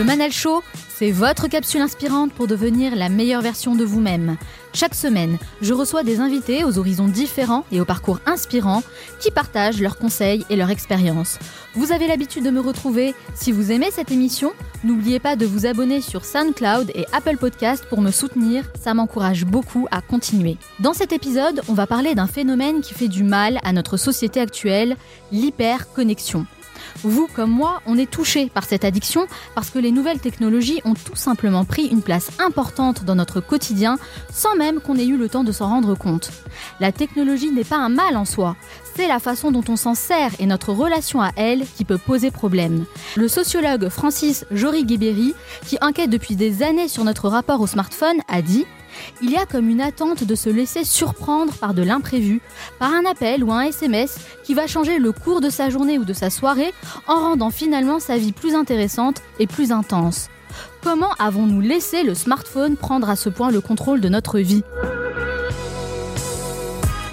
Le Manel Show, c'est votre capsule inspirante pour devenir la meilleure version de vous-même. Chaque semaine, je reçois des invités aux horizons différents et au parcours inspirant qui partagent leurs conseils et leurs expériences. Vous avez l'habitude de me retrouver. Si vous aimez cette émission, n'oubliez pas de vous abonner sur SoundCloud et Apple Podcast pour me soutenir, ça m'encourage beaucoup à continuer. Dans cet épisode, on va parler d'un phénomène qui fait du mal à notre société actuelle, l'hyperconnexion. Vous comme moi, on est touché par cette addiction parce que les nouvelles technologies ont tout simplement pris une place importante dans notre quotidien sans même qu'on ait eu le temps de s'en rendre compte. La technologie n'est pas un mal en soi, c'est la façon dont on s'en sert et notre relation à elle qui peut poser problème. Le sociologue Francis Jory-Guébéry, qui enquête depuis des années sur notre rapport au smartphone, a dit il y a comme une attente de se laisser surprendre par de l'imprévu, par un appel ou un SMS qui va changer le cours de sa journée ou de sa soirée en rendant finalement sa vie plus intéressante et plus intense. Comment avons-nous laissé le smartphone prendre à ce point le contrôle de notre vie?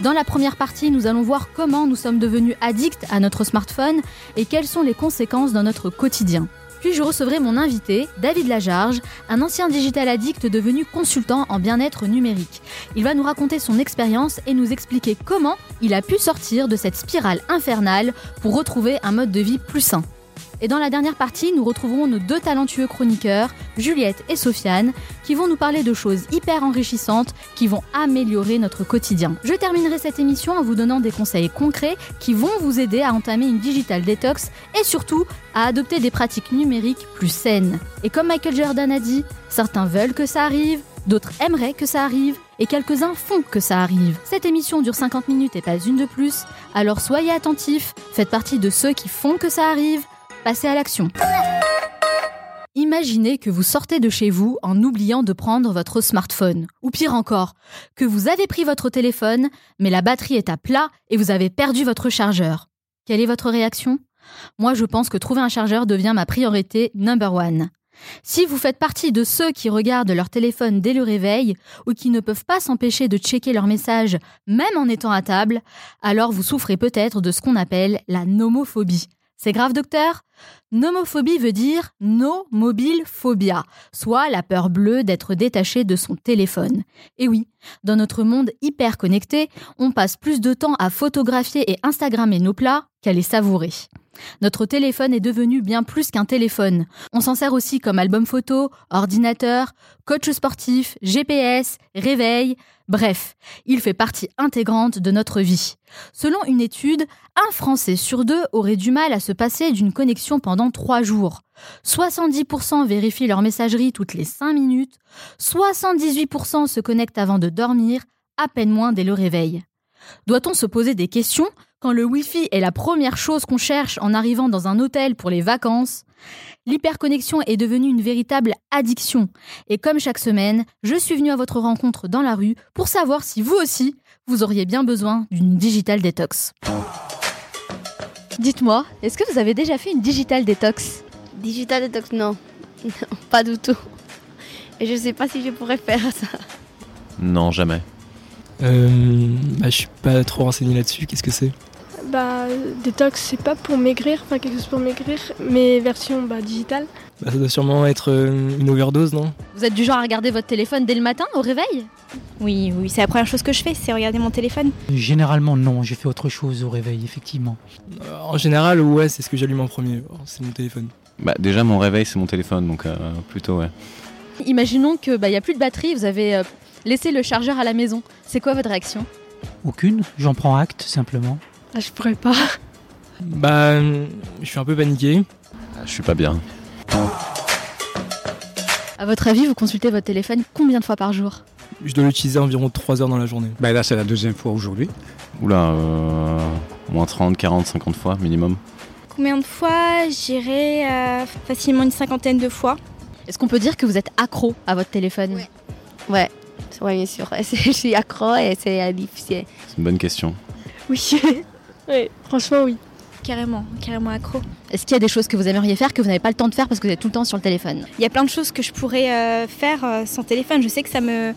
Dans la première partie, nous allons voir comment nous sommes devenus addicts à notre smartphone et quelles sont les conséquences dans notre quotidien. Puis je recevrai mon invité, David Lajarge, un ancien digital addict devenu consultant en bien-être numérique. Il va nous raconter son expérience et nous expliquer comment il a pu sortir de cette spirale infernale pour retrouver un mode de vie plus sain. Et dans la dernière partie, nous retrouverons nos deux talentueux chroniqueurs, Juliette et Sofiane, qui vont nous parler de choses hyper enrichissantes qui vont améliorer notre quotidien. Je terminerai cette émission en vous donnant des conseils concrets qui vont vous aider à entamer une digital detox et surtout à adopter des pratiques numériques plus saines. Et comme Michael Jordan a dit, certains veulent que ça arrive, d'autres aimeraient que ça arrive, et quelques-uns font que ça arrive. Cette émission dure 50 minutes et pas une de plus, alors soyez attentifs, faites partie de ceux qui font que ça arrive, passez à l'action. Imaginez que vous sortez de chez vous en oubliant de prendre votre smartphone. Ou pire encore, que vous avez pris votre téléphone, mais la batterie est à plat et vous avez perdu votre chargeur. Quelle est votre réaction? Moi, je pense que trouver un chargeur devient ma priorité number one. Si vous faites partie de ceux qui regardent leur téléphone dès le réveil ou qui ne peuvent pas s'empêcher de checker leurs messages même en étant à table, alors vous souffrez peut-être de ce qu'on appelle la nomophobie. C'est grave, docteur? Nomophobie veut dire no mobile phobia, soit la peur bleue d'être détaché de son téléphone. Et oui, dans notre monde hyper connecté, on passe plus de temps à photographier et Instagrammer nos plats qu'à les savourer. Notre téléphone est devenu bien plus qu'un téléphone. On s'en sert aussi comme album photo, ordinateur, coach sportif, GPS, réveil, bref, il fait partie intégrante de notre vie. Selon une étude, un Français sur deux aurait du mal à se passer d'une connexion pendant trois jours. 70% vérifient leur messagerie toutes les 5 minutes, 78% se connectent avant de dormir, à peine moins dès le réveil. Doit-on se poser des questions quand le Wi-Fi est la première chose qu'on cherche en arrivant dans un hôtel pour les vacances L'hyperconnexion est devenue une véritable addiction. Et comme chaque semaine, je suis venue à votre rencontre dans la rue pour savoir si vous aussi, vous auriez bien besoin d'une digital détox. Dites-moi, est-ce que vous avez déjà fait une digital détox? Digital détox, non. non. Pas du tout. Et je sais pas si je pourrais faire ça. Non, jamais. Euh, bah, je suis pas trop renseigné là-dessus. Qu'est-ce que c'est? Bah, détox, c'est pas pour maigrir, enfin quelque chose pour maigrir, mais version bah, digitale. bah, Ça doit sûrement être euh, une overdose, non? Vous êtes du genre à regarder votre téléphone dès le matin au réveil? Oui, oui, c'est la première chose que je fais, c'est regarder mon téléphone. Généralement, non, j'ai fait autre chose au réveil, effectivement. Euh, En général, ouais, c'est ce que j'allume en premier. Oh, C'est mon téléphone. Bah déjà mon réveil c'est mon téléphone donc euh, plutôt ouais. Imaginons qu'il bah, n'y a plus de batterie, vous avez euh, laissé le chargeur à la maison. C'est quoi votre réaction? Aucune, j'en prends acte simplement. Ah, je pourrais pas. Bah, je suis un peu paniqué. Ah, Je suis pas bien. À votre avis, vous consultez votre téléphone combien de fois par jour? Je dois l'utiliser environ 3 heures dans la journée. Ben là, c'est la deuxième fois aujourd'hui. Oula, euh, moins 30, 40, 50 fois minimum. Combien de fois? J'irai euh, facilement une cinquantaine de fois. Est-ce qu'on peut dire que vous êtes accro à votre téléphone? Ouais. Ouais, ouais, bien sûr. Je suis accro et c'est difficile. C'est une bonne question. Oui. oui, franchement, oui. Carrément, carrément accro. Est-ce qu'il y a des choses que vous aimeriez faire que vous n'avez pas le temps de faire parce que vous êtes tout le temps sur le téléphone? Il y a plein de choses que je pourrais euh, faire euh, sans téléphone. Je sais que ça me,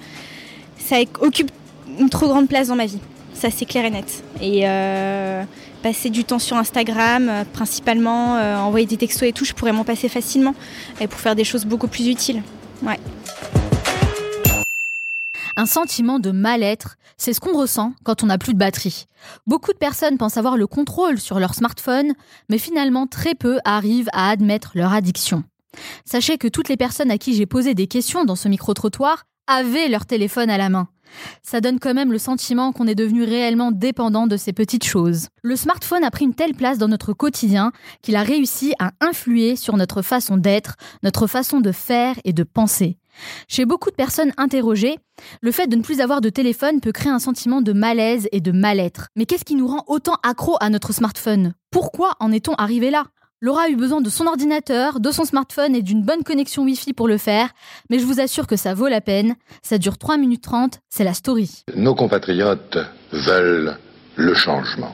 ça occupe une trop grande place dans ma vie. Ça c'est clair et net. Et euh, passer du temps sur Instagram, euh, principalement euh, envoyer des textos et tout, je pourrais m'en passer facilement et pour faire des choses beaucoup plus utiles. Un sentiment de mal-être, c'est ce qu'on ressent quand on n'a plus de batterie. Beaucoup de personnes pensent avoir le contrôle sur leur smartphone, mais finalement très peu arrivent à admettre leur addiction. Sachez que toutes les personnes à qui j'ai posé des questions dans ce micro-trottoir avaient leur téléphone à la main. Ça donne quand même le sentiment qu'on est devenu réellement dépendant de ces petites choses. Le smartphone a pris une telle place dans notre quotidien qu'il a réussi à influer sur notre façon d'être, notre façon de faire et de penser. Chez beaucoup de personnes interrogées, le fait de ne plus avoir de téléphone peut créer un sentiment de malaise et de mal-être. Mais qu'est-ce qui nous rend autant accro à notre smartphone? Pourquoi en est-on arrivé là? Laura a eu besoin de son ordinateur, de son smartphone et d'une bonne connexion Wi-Fi pour le faire, mais je vous assure que ça vaut la peine. Ça dure 3 minutes 30, c'est la story. Nos compatriotes veulent le changement.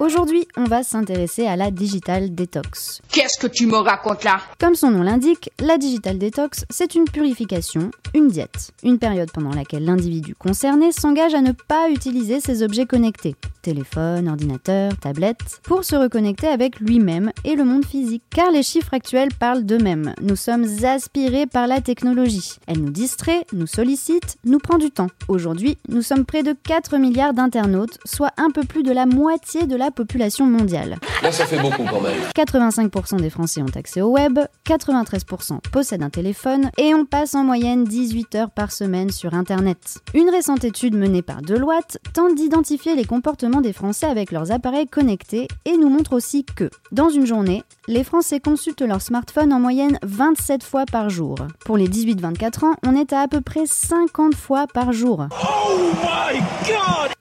Aujourd'hui, on va s'intéresser à la digital detox. Qu'est-ce que tu me racontes là? Comme son nom l'indique, la digital detox, c'est une purification, une diète, une période pendant laquelle l'individu concerné s'engage à ne pas utiliser ses objets connectés, téléphone, ordinateur, tablette, pour se reconnecter avec lui-même et le monde physique. Car les chiffres actuels parlent d'eux-mêmes. Nous sommes aspirés par la technologie. Elle nous distrait, nous sollicite, nous prend du temps. Aujourd'hui, nous sommes près de 4 milliards d'internautes, soit un peu plus de la moitié de la population mondiale. Là, ça fait beaucoup quand même. 85% des Français ont accès au web, 93% possèdent un téléphone et on passe en moyenne 18 heures par semaine sur Internet. Une récente étude menée par Deloitte tente d'identifier les comportements des Français avec leurs appareils connectés et nous montre aussi que, dans une journée, les Français consultent leur smartphone en moyenne 27 fois par jour. Pour les 18-24 ans, on est à à peu près 50 fois par jour.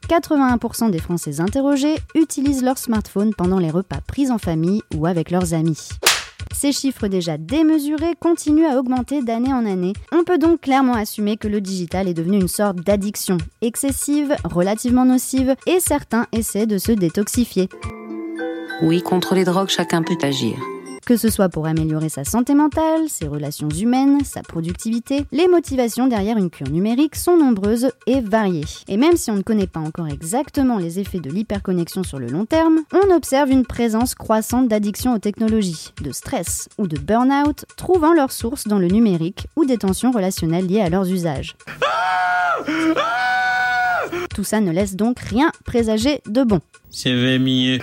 81% des Français interrogés utilisent leur smartphone pendant les repas pris en famille ou avec leurs amis. Ces chiffres déjà démesurés continuent à augmenter d'année en année. On peut donc clairement assumer que le digital est devenu une sorte d'addiction, excessive, relativement nocive, et certains essaient de se détoxifier. Oui, contre les drogues, chacun peut agir. Que ce soit pour améliorer sa santé mentale, ses relations humaines, sa productivité, les motivations derrière une cure numérique sont nombreuses et variées. Et même si on ne connaît pas encore exactement les effets de l'hyperconnexion sur le long terme, on observe une présence croissante d'addictions aux technologies, de stress ou de burn-out, trouvant leur source dans le numérique ou des tensions relationnelles liées à leurs usages. Tout ça ne laisse donc rien présager de bon. C'est.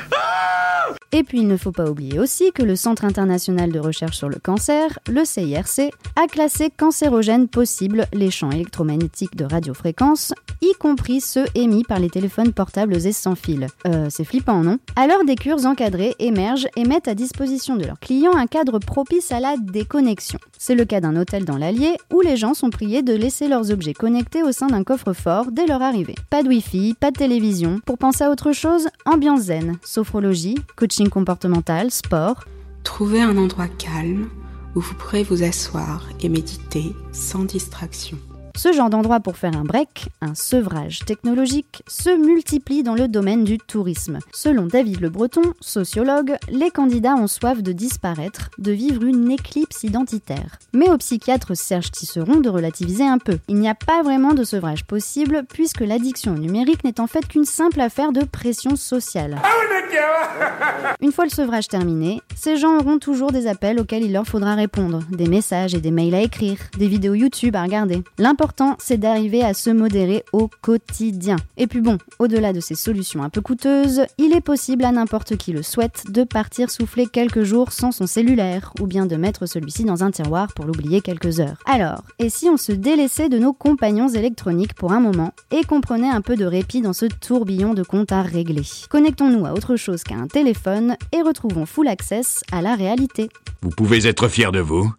Et puis il ne faut pas oublier aussi que le Centre international de recherche sur le cancer, le CIRC, a classé cancérogènes possibles les champs électromagnétiques de radiofréquence, y compris ceux émis par les téléphones portables et sans fil. Euh, c'est flippant, non? Alors des cures encadrées émergent et mettent à disposition de leurs clients un cadre propice à la déconnexion. C'est le cas d'un hôtel dans l'Allier où les gens sont priés de laisser leurs objets connectés au sein d'un coffre-fort dès leur arrivée. Pas de wifi, pas de télévision. Pour penser à autre chose, ambiance zen, sophrologie, coaching comportemental, sport. Trouvez un endroit calme où vous pourrez vous asseoir et méditer sans distraction. Ce genre d'endroit pour faire un break, un sevrage technologique, se multiplie dans le domaine du tourisme. Selon David Le Breton, sociologue, les candidats ont soif de disparaître, de vivre une éclipse identitaire. Mais au psychiatre Serge Tisseron de relativiser un peu. Il n'y a pas vraiment de sevrage possible puisque l'addiction au numérique n'est en fait qu'une simple affaire de pression sociale. Une fois le sevrage terminé, ces gens auront toujours des appels auxquels il leur faudra répondre, des messages et des mails à écrire, des vidéos YouTube à regarder. L'important L'important, c'est d'arriver à se modérer au quotidien. Et puis bon, au-delà de ces solutions un peu coûteuses, il est possible à n'importe qui le souhaite de partir souffler quelques jours sans son cellulaire, ou bien de mettre celui-ci dans un tiroir pour l'oublier quelques heures. Alors, et si on se délaissait de nos compagnons électroniques pour un moment et qu'on prenait un peu de répit dans ce tourbillon de comptes à régler? Connectons-nous à autre chose qu'à un téléphone et retrouvons full access à la réalité. Vous pouvez être fier de vous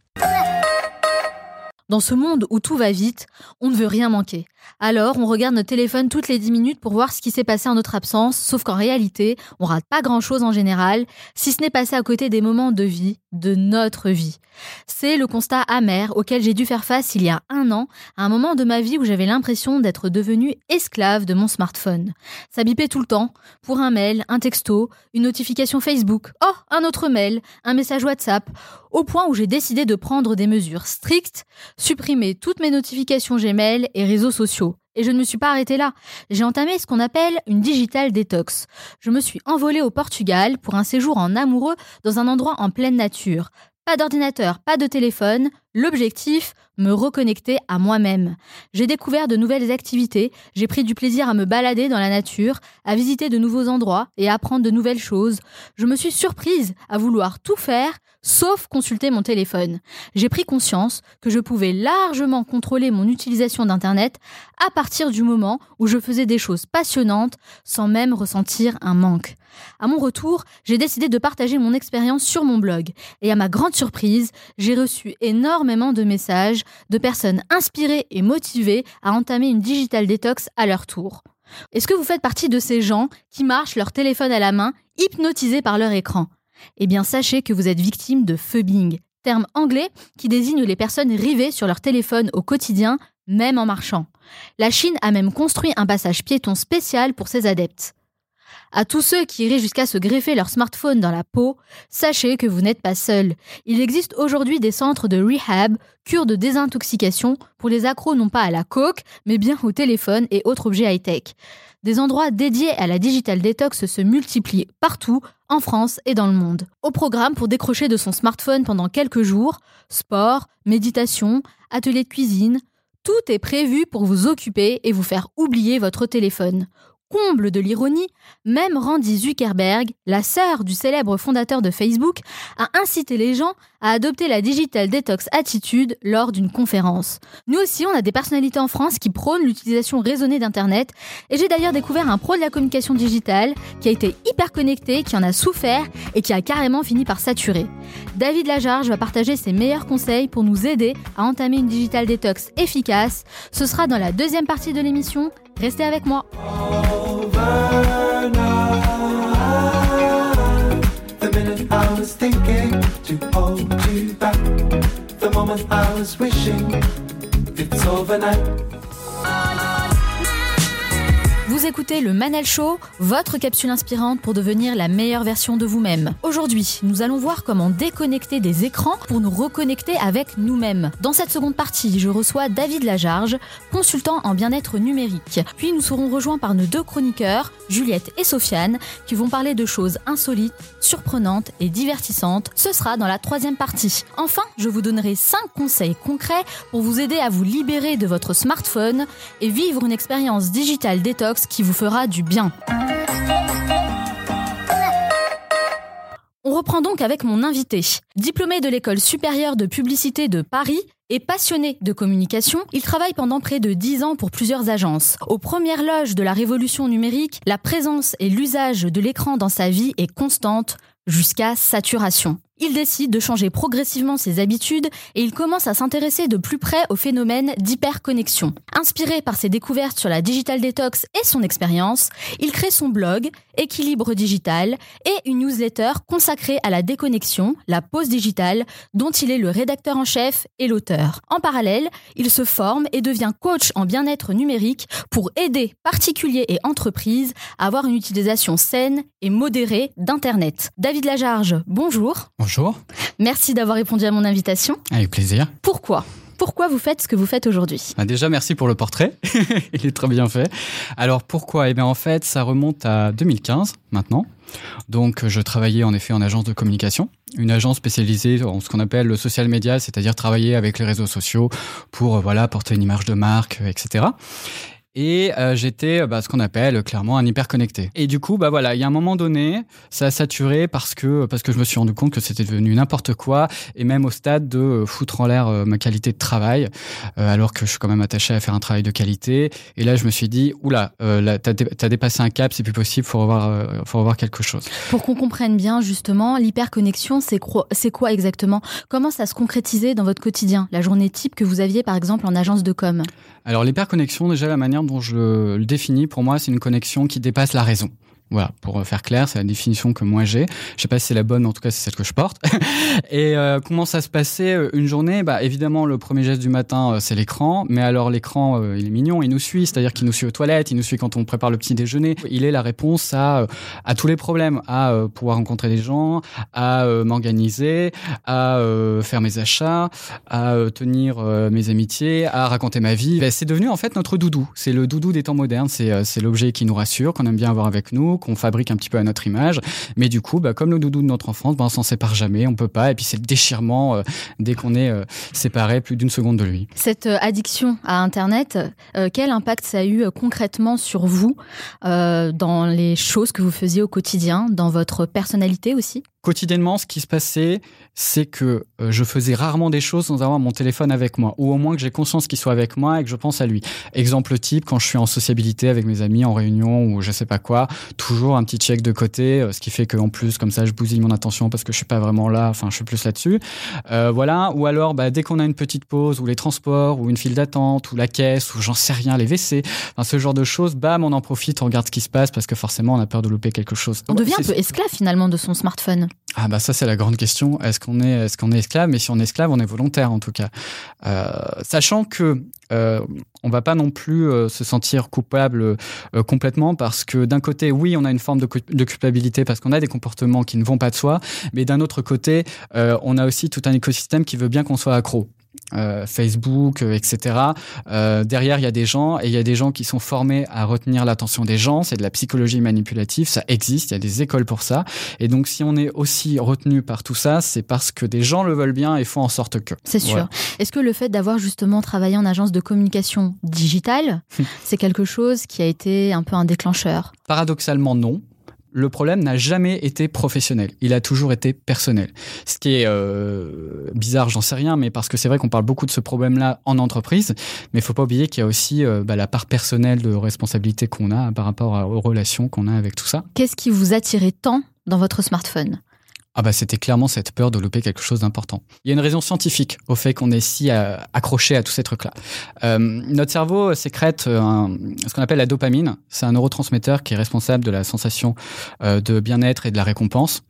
Dans ce monde où tout va vite, on ne veut rien manquer. Alors, on regarde notre téléphone toutes les 10 minutes pour voir ce qui s'est passé en notre absence, sauf qu'en réalité, on rate pas grand-chose en général, si ce n'est passé à côté des moments de vie, de notre vie. C'est le constat amer auquel j'ai dû faire face il y a un an, à un moment de ma vie où j'avais l'impression d'être devenue esclave de mon smartphone. Ça bipait tout le temps, pour un mail, un texto, une notification Facebook, oh, un autre mail, un message WhatsApp, au point où j'ai décidé de prendre des mesures strictes, supprimer toutes mes notifications Gmail et réseaux sociaux. Et je ne me suis pas arrêtée là. J'ai entamé ce qu'on appelle une digital détox. Je me suis envolée au Portugal pour un séjour en amoureux dans un endroit en pleine nature. Pas d'ordinateur, pas de téléphone. L'objectif, me reconnecter à moi-même. J'ai découvert de nouvelles activités, j'ai pris du plaisir à me balader dans la nature, à visiter de nouveaux endroits et à apprendre de nouvelles choses. Je me suis surprise à vouloir tout faire sauf consulter mon téléphone. J'ai pris conscience que je pouvais largement contrôler mon utilisation d'Internet à partir du moment où je faisais des choses passionnantes sans même ressentir un manque. À mon retour, j'ai décidé de partager mon expérience sur mon blog et à ma grande surprise, j'ai reçu énormément de messages de personnes inspirées et motivées à entamer une digital détox à leur tour. Est-ce que vous faites partie de ces gens qui marchent leur téléphone à la main, hypnotisés par leur écran? Eh bien, sachez que vous êtes victime de phubbing, terme anglais qui désigne les personnes rivées sur leur téléphone au quotidien, même en marchant. La Chine a même construit un passage piéton spécial pour ses adeptes. À tous ceux qui iraient jusqu'à se greffer leur smartphone dans la peau, sachez que vous n'êtes pas seul. Il existe aujourd'hui des centres de rehab, cures de désintoxication, pour les accros non pas à la coke, mais bien au téléphone et autres objets high-tech. Des endroits dédiés à la digital detox se multiplient partout, en France et dans le monde. Au programme pour décrocher de son smartphone pendant quelques jours, sport, méditation, atelier de cuisine, tout est prévu pour vous occuper et vous faire oublier votre téléphone comble de l'ironie, même Randy Zuckerberg, la sœur du célèbre fondateur de Facebook, a incité les gens à adopter la Digital Detox Attitude lors d'une conférence. Nous aussi, on a des personnalités en France qui prônent l'utilisation raisonnée d'Internet, et j'ai d'ailleurs découvert un pro de la communication digitale qui a été hyper connecté, qui en a souffert et qui a carrément fini par saturer. David Lajarge va partager ses meilleurs conseils pour nous aider à entamer une Digital Detox efficace. Ce sera dans la deuxième partie de l'émission. Restez avec moi. The minute Vous écoutez le Manel Show, votre capsule inspirante pour devenir la meilleure version de vous-même. Aujourd'hui, nous allons voir comment déconnecter des écrans pour nous reconnecter avec nous-mêmes. Dans cette seconde partie, je reçois David Lajarge, consultant en bien-être numérique. Puis nous serons rejoints par nos deux chroniqueurs, Juliette et Sofiane, qui vont parler de choses insolites, surprenantes et divertissantes. Ce sera dans la troisième partie. Enfin, je vous donnerai 5 conseils concrets pour vous aider à vous libérer de votre smartphone et vivre une expérience digitale détox qui vous fera du bien. On reprend donc avec mon invité. Diplômé de l'école supérieure de publicité de Paris et passionné de communication, il travaille pendant près de 10 ans pour plusieurs agences. Aux premières loges de la révolution numérique, la présence et l'usage de l'écran dans sa vie est constante jusqu'à saturation. Il décide de changer progressivement ses habitudes et il commence à s'intéresser de plus près au phénomène d'hyperconnexion. Inspiré par ses découvertes sur la digital detox et son expérience, il crée son blog Équilibre digital et une newsletter consacrée à la déconnexion, la pause digitale, dont il est le rédacteur en chef et l'auteur. En parallèle, il se forme et devient coach en bien-être numérique pour aider particuliers et entreprises à avoir une utilisation saine et modérée d'Internet. David Lajarge, bonjour. Bonjour. Merci d'avoir répondu à mon invitation. Avec plaisir. Pourquoi? Pourquoi vous faites ce que vous faites aujourd'hui? Bah Déjà, merci pour le portrait. Il est très bien fait. Alors pourquoi? Eh bien en fait, ça remonte à 2015 maintenant. Donc je travaillais en effet en agence de communication, une agence spécialisée en ce qu'on appelle le social media, c'est-à-dire travailler avec les réseaux sociaux pour voilà porter une image de marque, etc et euh, j'étais bah, ce qu'on appelle clairement un hyper connecté. Et du coup, bah voilà, il y a un moment donné, ça a saturé parce que parce que je me suis rendu compte que c'était devenu n'importe quoi et même au stade de euh, foutre en l'air euh, ma qualité de travail, alors que je suis quand même attaché à faire un travail de qualité. Et là, je me suis dit, oula, là, t'as, as dépassé un cap, c'est plus possible, faut revoir, faut revoir quelque chose. Pour qu'on comprenne bien justement, l'hyperconnexion, c'est quoi, c'est quoi exactement? Comment ça se concrétisait dans votre quotidien, la journée type que vous aviez par exemple en agence de com? Alors l'hyperconnexion, déjà la manière dont je le définis, pour moi, c'est une connexion qui dépasse la raison. Voilà, pour faire clair, c'est la définition que moi j'ai. Je sais pas si c'est la bonne, en tout cas c'est celle que je porte. et euh, comment ça se passait euh, une journée? Bah évidemment, le premier geste du matin, euh, c'est l'écran. Mais alors l'écran, il est mignon, il nous suit, c'est-à-dire qu'il nous suit aux toilettes, il nous suit quand on prépare le petit déjeuner. Il est la réponse à à tous les problèmes, à pouvoir rencontrer des gens, à m'organiser, à faire mes achats, à tenir mes amitiés, à raconter ma vie. Bah, c'est devenu en fait notre doudou. C'est le doudou des temps modernes. C'est c'est l'objet qui nous rassure, qu'on aime bien avoir avec nous qu'on fabrique un petit peu à notre image. Mais du coup, bah, comme le doudou de notre enfance, bah, on s'en sépare jamais, on peut pas. Et puis c'est le déchirement euh, dès qu'on est euh, séparé plus d'une seconde de lui. Cette euh, addiction à Internet, quel impact ça a eu concrètement sur vous dans les choses que vous faisiez au quotidien, dans votre personnalité aussi? Quotidiennement, ce qui se passait, c'est que euh, je faisais rarement des choses sans avoir mon téléphone avec moi, ou au moins que j'ai conscience qu'il soit avec moi et que je pense à lui. Exemple type, quand je suis en sociabilité avec mes amis, en réunion ou je sais pas quoi, toujours un petit check de côté, euh, ce qui fait qu'en plus, comme ça, je bousille mon attention parce que je suis pas vraiment là, enfin, je suis plus là-dessus. Euh, voilà. Ou alors, bah, dès qu'on a une petite pause, ou les transports, ou une file d'attente, ou la caisse, ou j'en sais rien, les WC, enfin, ce genre de choses, bam, on en profite, on regarde ce qui se passe parce que forcément, on a peur de louper quelque chose. On devient un peu esclave finalement de son smartphone. Ah bah ça c'est la grande question. Est-ce qu'on est, est-ce qu'on est esclave? Mais si on est esclave, on est volontaire en tout cas. Euh, sachant que euh, on va pas non plus euh, se sentir coupable euh, complètement parce que d'un côté, oui, on a une forme de, culpabilité parce qu'on a des comportements qui ne vont pas de soi, mais d'un autre côté, on a aussi tout un écosystème qui veut bien qu'on soit accro. Euh, Facebook, euh, etc. Euh, derrière, il y a des gens et il y a des gens qui sont formés à retenir l'attention des gens. C'est de la psychologie manipulative, ça existe, il y a des écoles pour ça. Et donc, si on est aussi retenu par tout ça, c'est parce que des gens le veulent bien et font en sorte que. C'est sûr. Est-ce que le fait d'avoir justement travaillé en agence de communication digitale, c'est quelque chose qui a été un peu un déclencheur? Paradoxalement, non le problème n'a jamais été professionnel. Il a toujours été personnel. Ce qui est euh, bizarre, j'en sais rien, mais parce que c'est vrai qu'on parle beaucoup de ce problème-là en entreprise, mais il faut pas oublier qu'il y a aussi euh, bah, la part personnelle de responsabilité qu'on a par rapport aux relations qu'on a avec tout ça. Qu'est-ce qui vous attirait tant dans votre smartphone? Ah bah c'était clairement cette peur de louper quelque chose d'important. Il y a une raison scientifique au fait qu'on est si euh, accroché à tous ces trucs-là. Euh, notre cerveau sécrète un, ce qu'on appelle la dopamine. C'est un neurotransmetteur qui est responsable de la sensation euh, de bien-être et de la récompense.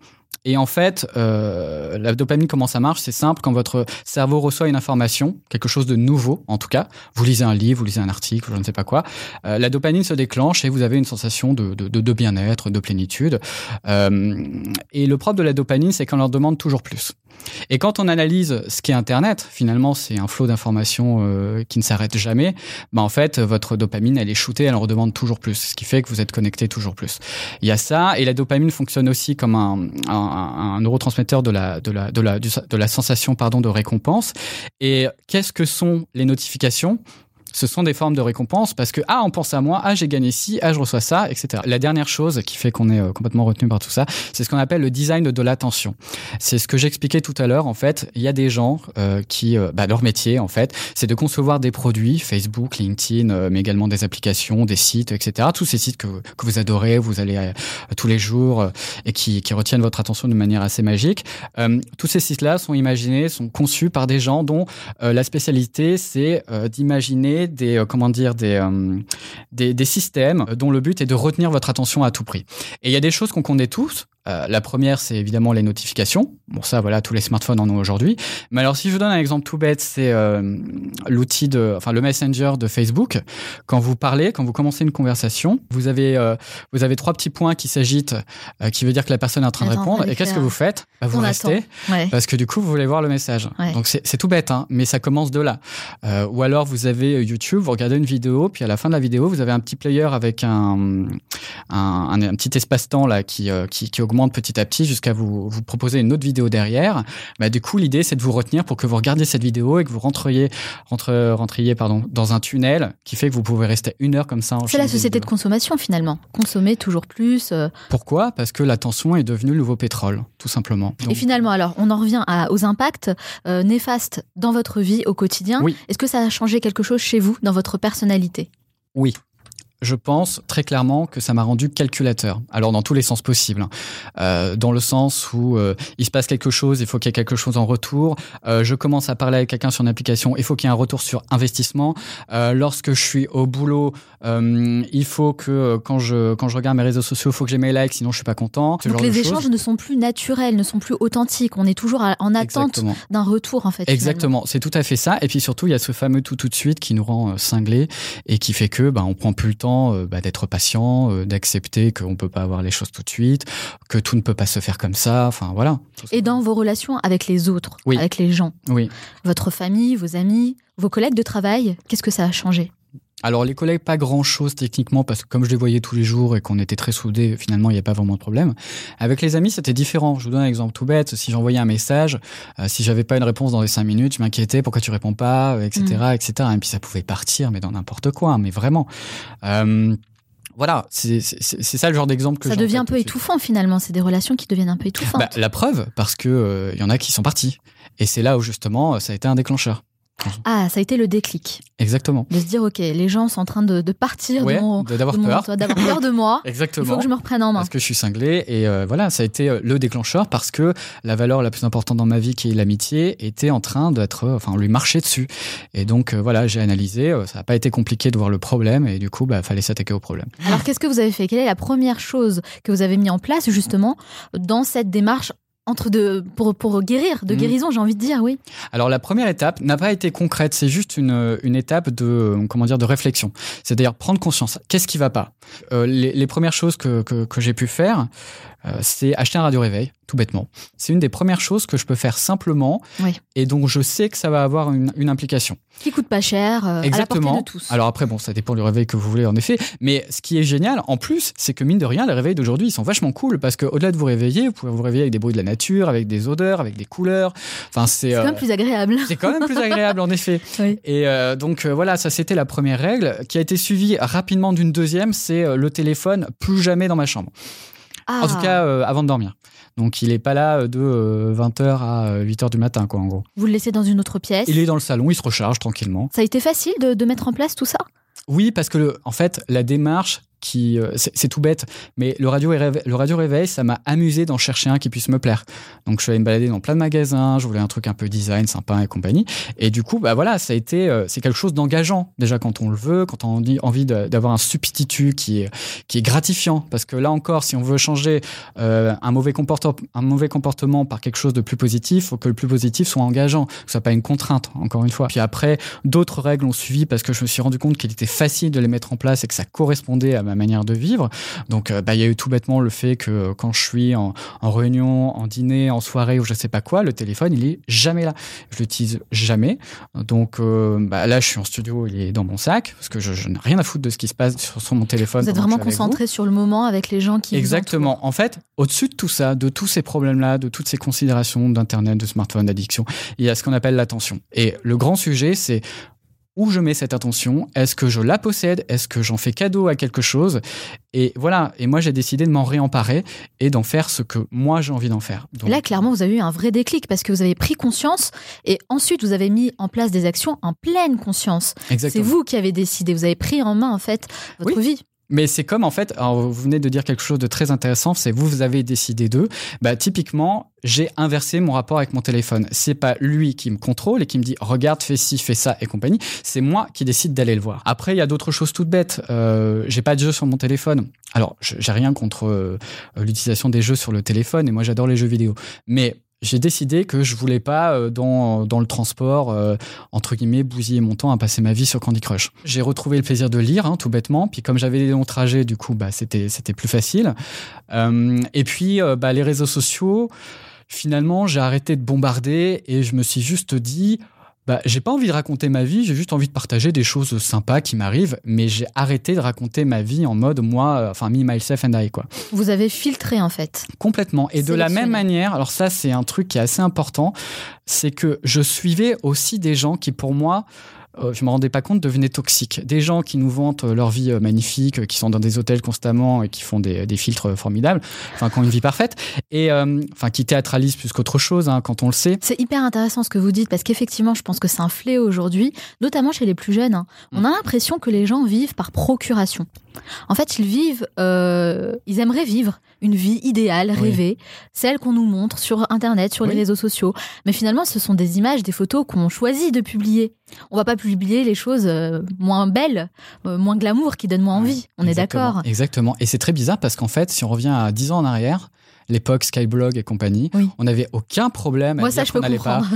Et en fait, euh, la dopamine, comment ça marche? C'est simple, quand votre cerveau reçoit une information, quelque chose de nouveau en tout cas, vous lisez un livre, vous lisez un article, je ne sais pas quoi, euh, la dopamine se déclenche et vous avez une sensation de, de, de bien-être, de plénitude. Euh, et le propre de la dopamine, c'est qu'on leur demande toujours plus. Et quand on analyse ce qu'est Internet, finalement, c'est un flot d'informations euh, qui ne s'arrête jamais. Bah en fait, votre dopamine, elle est shootée, elle en redemande toujours plus, ce qui fait que vous êtes connecté toujours plus. Il y a ça, et la dopamine fonctionne aussi comme un, neurotransmetteur de la, de la sensation pardon de récompense. Et qu'est-ce que sont les notifications? Ce sont des formes de récompense parce que ah on pense à moi, ah j'ai gagné ci, ah je reçois ça, etc. La dernière chose qui fait qu'on est euh, complètement retenu par tout ça, c'est ce qu'on appelle le design de l'attention. C'est ce que j'expliquais tout à l'heure. En fait, il y a des gens euh, qui euh, bah, leur métier en fait, c'est de concevoir des produits, Facebook, LinkedIn, mais également des applications, des sites, etc. Tous ces sites que, que vous adorez, vous allez tous les jours et qui, qui retiennent votre attention de manière assez magique. tous ces sites-là sont imaginés, sont conçus par des gens dont la spécialité c'est d'imaginer des euh, comment dire des, euh, des, des systèmes dont le but est de retenir votre attention à tout prix. Et il y a des choses qu'on connaît tous, Euh, la première, c'est évidemment les notifications. Bon, ça, voilà, tous les smartphones en ont aujourd'hui. Mais alors, si je vous donne un exemple tout bête, c'est euh, l'outil de, enfin, le Messenger de Facebook. Quand vous parlez, quand vous commencez une conversation, vous avez, euh, vous avez trois petits points qui s'agitent, qui veut dire que la personne est en train de répondre. Et qu'est-ce que vous faites? Bah, Vous On restez. Ouais. parce que du coup, vous voulez voir le message. Ouais. Donc, c'est tout bête, hein, mais ça commence de là. Ou alors, vous avez YouTube, vous regardez une vidéo, puis à la fin de la vidéo, vous avez un petit player avec un, un, un- un petit espace-temps là qui, qui, qui augmente petit à petit jusqu'à vous, vous proposer une autre vidéo derrière. Bah, du coup, l'idée, c'est de vous retenir pour que vous regardiez cette vidéo et que vous rentriez, rentre, rentriez pardon, dans un tunnel qui fait que vous pouvez rester une heure comme ça. C'est la société de consommation finalement. Consommer toujours plus. euh, Pourquoi? Parce que l'attention est devenue le nouveau pétrole, tout simplement. Et finalement, alors, on en revient à- aux impacts euh, néfastes dans votre vie au quotidien. Oui. Est-ce que ça a changé quelque chose chez vous, dans votre personnalité? Oui. Je pense très clairement que ça m'a rendu calculateur. Alors dans tous les sens possibles. hein. Euh, dans le sens où euh, il se passe quelque chose, il faut qu'il y ait quelque chose en retour. Euh, je commence à parler avec quelqu'un sur une application, il faut qu'il y ait un retour sur investissement. Euh, lorsque je suis au boulot, euh, il faut que euh, quand je quand je regarde mes réseaux sociaux, il faut que j'ai mes likes, sinon je suis pas content. Donc les échanges ne sont plus naturels, ne sont plus authentiques. On est toujours en attente d'un retour en fait. Exactement, c'est tout à fait ça. Et puis surtout, il y a ce fameux tout tout de suite qui nous rend cinglés et qui fait que bah, on prend plus le temps euh, bah, d'être patient, euh, d'accepter qu'on peut pas avoir les choses tout de suite, que tout ne peut pas se faire comme ça. Enfin voilà. Et dans vos relations avec les autres, Oui. avec les gens, Oui. votre famille, vos amis, vos collègues de travail, qu'est-ce que ça a changé? Alors les collègues, pas grand-chose techniquement, parce que comme je les voyais tous les jours et qu'on était très soudés, finalement, il n'y a pas vraiment de problème. Avec les amis, c'était différent. Je vous donne un exemple tout bête. Si j'envoyais un message, euh, si j'avais pas une réponse dans les cinq minutes, je m'inquiétais, pourquoi tu réponds pas, euh, etc., Mm. etc. Et puis ça pouvait partir, mais dans n'importe quoi, mais vraiment. Euh, voilà, c'est ça le genre d'exemple que Ça devient un peu étouffant finalement. C'est des relations qui deviennent un peu étouffantes. Bah, la preuve, parce que euh, il y en a qui sont partis. Et c'est là où justement, euh, ça a été un déclencheur. Ah, ça a été le déclic. Exactement. De se dire, ok, les gens sont en train de, de partir Ouais, de mon, d'avoir peur. d'avoir peur de moi. Exactement. Il faut que je me reprenne en main. Parce que je suis cinglé et euh, voilà, ça a été euh, le déclencheur parce que la valeur la plus importante dans ma vie, qui est l'amitié, était en train d'être, euh, enfin, lui marchait dessus. Et donc euh, voilà, j'ai analysé. ça n'a pas été compliqué de voir le problème et du coup, bah, fallait s'attaquer au problème. Alors, qu'est-ce que vous avez fait? Quelle est la première chose que vous avez mis en place justement dans cette démarche entre deux pour, pour guérir, de Mhm. guérison, j'ai envie de dire, oui. Alors la première étape n'a pas été concrète, c'est juste une, une étape de comment dire de réflexion. C'est-à-dire prendre conscience. Qu'est-ce qui va pas? Euh, les, les premières choses que, que, que j'ai pu faire, euh, c'est acheter un radio réveil, tout bêtement. C'est une des premières choses que je peux faire simplement Oui. et donc je sais que ça va avoir une, une implication. Qui coûte pas cher, euh, à la Exactement. portée de tous. Alors après, bon, ça dépend du réveil que vous voulez en effet. Mais ce qui est génial, en plus, c'est que mine de rien, les réveils d'aujourd'hui, ils sont vachement cool parce qu'au-delà de vous réveiller, vous pouvez vous réveiller avec des bruits de la nature, avec des odeurs, avec des couleurs. Enfin, c'est c'est quand euh, même plus agréable. c'est quand même plus agréable en effet. Oui. Et euh, donc voilà, ça c'était la première règle qui a été suivie rapidement d'une deuxième, c'est le téléphone plus jamais dans ma chambre. Ah. En tout cas, euh, avant de dormir. Donc il est pas là euh, de 20h à 8h du matin, quoi, en gros. Vous le laissez dans une autre pièce. Il est dans le salon, il se recharge tranquillement. Ça a été facile de, de mettre en place tout ça? Oui, parce que le, en fait, la démarche euh, c'est tout bête, mais le radio, réveil, le radio réveil, ça m'a amusé d'en chercher un qui puisse me plaire. Donc je suis allé me balader dans plein de magasins, je voulais un truc un peu design, sympa et compagnie. Et du coup, bah voilà, ça a été, euh, c'est quelque chose d'engageant déjà quand on le veut, quand on a envie- d'avoir un substitut qui est, gratifiant. Parce que là encore, si on veut changer euh, un mauvais comportement, par quelque chose de plus positif, faut que le plus positif soit engageant, que ce soit pas une contrainte. Encore une fois. Puis après, d'autres règles ont suivi parce que je me suis rendu compte qu'il était facile de les mettre en place et que ça correspondait à ma manière de vivre. Donc, euh, bah, il y a eu tout bêtement le fait que euh, quand je suis en, en réunion, en dîner, en soirée ou je sais pas quoi, le téléphone, il est jamais là. Je l'utilise jamais. Donc, euh, bah, là, je suis en studio, il est dans mon sac parce que je, je n'ai rien à foutre de ce qui se passe sur, sur mon téléphone. Vous êtes vraiment concentré sur le moment avec les gens qui. vous Exactement. En fait, au-dessus de tout ça, de tous ces problèmes-là, de toutes ces considérations d'Internet, de smartphone, d'addiction, il y a ce qu'on appelle l'attention. Et le grand sujet, c'est où je mets cette attention? Est-ce que je la possède? Est-ce que j'en fais cadeau à quelque chose? Et voilà. Et moi, j'ai décidé de m'en réemparer et d'en faire ce que moi j'ai envie d'en faire. Donc, là, clairement, vous avez eu un vrai déclic parce que vous avez pris conscience et ensuite vous avez mis en place des actions en pleine conscience. C'est vous qui avez décidé, vous avez pris en main en fait votre vie. Mais c'est comme en fait, vous venez de dire quelque chose de très intéressant, c'est vous, vous avez décidé d'eux. Bah, typiquement, j'ai inversé mon rapport avec mon téléphone. C'est pas lui qui me contrôle et qui me dit regarde, fais ci, fais ça et compagnie. C'est moi qui décide d'aller le voir. Après, il y a d'autres choses toutes bêtes. Euh, j'ai pas de jeu sur mon téléphone. Alors, j'ai rien contre euh, l'utilisation des jeux sur le téléphone et moi j'adore les jeux vidéo. Mais j'ai décidé que je voulais pas euh, dans, dans le transport euh, entre guillemets bousiller mon temps à passer ma vie sur Candy Crush. J'ai retrouvé le plaisir de lire hein, tout bêtement, puis comme j'avais des longs trajets, du coup bah c'était c'était plus facile. Euh, et puis bah, les réseaux sociaux, finalement j'ai arrêté de bombarder et je me suis juste dit bah, j'ai pas envie de raconter ma vie, j'ai juste envie de partager des choses sympas qui m'arrivent, mais j'ai arrêté de raconter ma vie en mode moi, euh, enfin me, myself and I quoi. Vous avez filtré en fait. Complètement. Et de la même manière, alors ça c'est un truc qui est assez important, c'est que je suivais aussi des gens qui pour moi euh, je me rendais pas compte, devenaient toxiques. Des gens qui nous vantent leur vie euh, magnifique, euh, qui sont dans des hôtels constamment et qui font des, des filtres formidables, enfin, qui ont une vie parfaite, et euh, enfin, qui théâtralisent plus qu'autre chose, hein, quand on le sait. C'est hyper intéressant ce que vous dites, parce qu'effectivement, je pense que c'est un fléau aujourd'hui, notamment chez les plus jeunes. hein. On a l'impression que les gens vivent par procuration. En fait, ils vivent, euh, ils aimeraient vivre une vie idéale, rêvée, celle qu'on nous montre sur Internet, sur les réseaux sociaux. Mais finalement, ce sont des images, des photos qu'on choisit de publier. On va pas publier les choses euh, moins belles, euh, moins glamour, qui donnent moins envie. On est d'accord? Exactement. Et c'est très bizarre parce qu'en fait, si on revient à 10 ans en arrière, l'époque Skyblog et compagnie, on n'avait aucun problème à Moi, dire ça, je peux comprendre.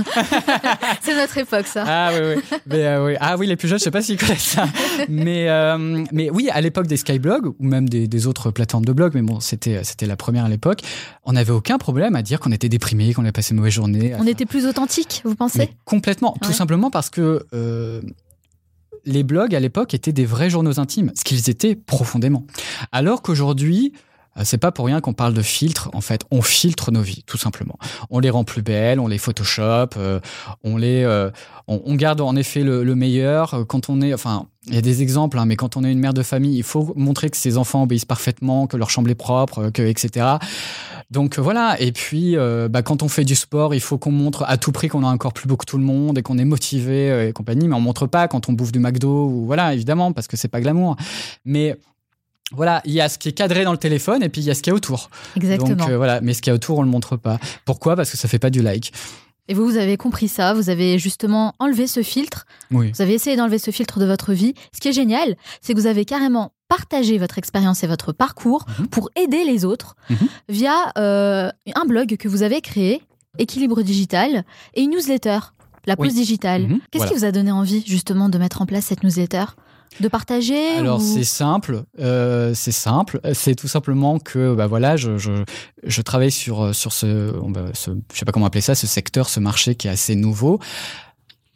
c'est notre époque, ça. Ah oui, oui. Mais, euh, oui. Ah oui, les plus jeunes, je sais pas s'ils connaissent ça. Mais, euh, mais oui, à l'époque des Skyblogs, ou même des, des autres plateformes de blog, mais bon, c'était, c'était la première à l'époque, on n'avait aucun problème à dire qu'on était déprimé, qu'on avait passé une mauvaise journée. On était plus authentique, vous pensez Mais complètement, tout simplement parce que euh, les blogs à l'époque étaient des vrais journaux intimes, ce qu'ils étaient profondément. Alors qu'aujourd'hui, c'est pas pour rien qu'on parle de filtres. En fait, on filtre nos vies, tout simplement. On les rend plus belles, on les Photoshop, euh, on les, euh, on, on garde en effet le, le meilleur. Euh, Quand on est, enfin, il y a des exemples, hein, mais quand on est une mère de famille, il faut montrer que ses enfants obéissent parfaitement, que leur chambre est propre, euh, que etc. Donc euh, voilà. Et puis, euh, bah, quand on fait du sport, il faut qu'on montre à tout prix qu'on a un corps plus beau que tout le monde et qu'on est motivé euh, et compagnie. Mais on montre pas quand on bouffe du McDo ou voilà, évidemment, parce que c'est pas glamour. Mais voilà, il y a ce qui est cadré dans le téléphone et puis il y a ce qu'il y a autour. Exactement. Donc euh, voilà, mais ce qu'il y a autour, on le montre pas. Pourquoi? Parce que ça fait pas du like. Et vous, vous avez compris ça, vous avez justement enlevé ce filtre, Oui. vous avez essayé d'enlever ce filtre de votre vie. Ce qui est génial, c'est que vous avez carrément partagé votre expérience et votre parcours Mhm. pour aider les autres via euh, un blog que vous avez créé, Équilibre Digital, et une newsletter, la pause Oui. digitale. Mhm. Qu'est-ce Voilà. qui vous a donné envie justement de mettre en place cette newsletter? De partager Alors ou- c'est simple, euh, c'est simple, c'est tout simplement que bah voilà, je, je, je travaille sur sur ce, on va- ce, je sais pas comment appeler ça, ce secteur, ce marché qui est assez nouveau.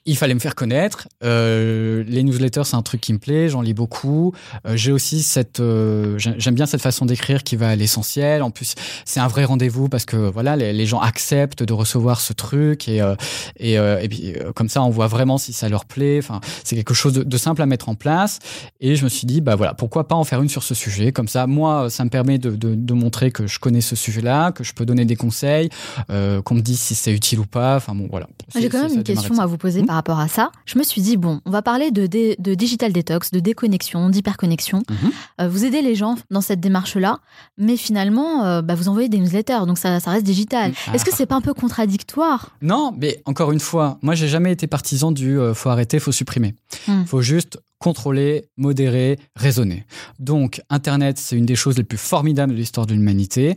Il fallait me faire connaître. Euh, les newsletters, c'est un truc qui me plaît. J'en lis beaucoup. Euh, J'ai aussi cette, euh, j'ai- j'aime bien cette façon d'écrire qui va à l'essentiel. En plus, c'est un vrai rendez-vous parce que voilà, les, les gens acceptent de recevoir ce truc et euh, et, et puis comme ça, on voit vraiment si ça leur plaît. Enfin, c'est quelque chose de, de simple à mettre en place. Et je me suis dit, bah voilà, pourquoi pas en faire une sur ce sujet? Comme ça, moi, ça me permet de, de, de montrer que je connais ce sujet-là, que je peux donner des conseils, qu'on me dise si c'est utile ou pas. Enfin bon, voilà. J'ai C'est- quand même une question à vous poser par rapport à ça. Je me suis dit, bon, on va parler de, dé- de digital detox, de déconnexion, d'hyperconnexion. Mhm. Euh, vous aidez les gens dans cette démarche-là, mais finalement, euh, bah, vous envoyez des newsletters, donc ça, ça reste digital. Ah. Est-ce que c'est pas un peu contradictoire? Non, mais encore une fois, moi, j'ai jamais été partisan du euh, faut arrêter, faut supprimer. Hmm. Faut juste contrôler, modérer, raisonner. Donc, Internet, c'est une des choses les plus formidables de l'histoire de l'humanité.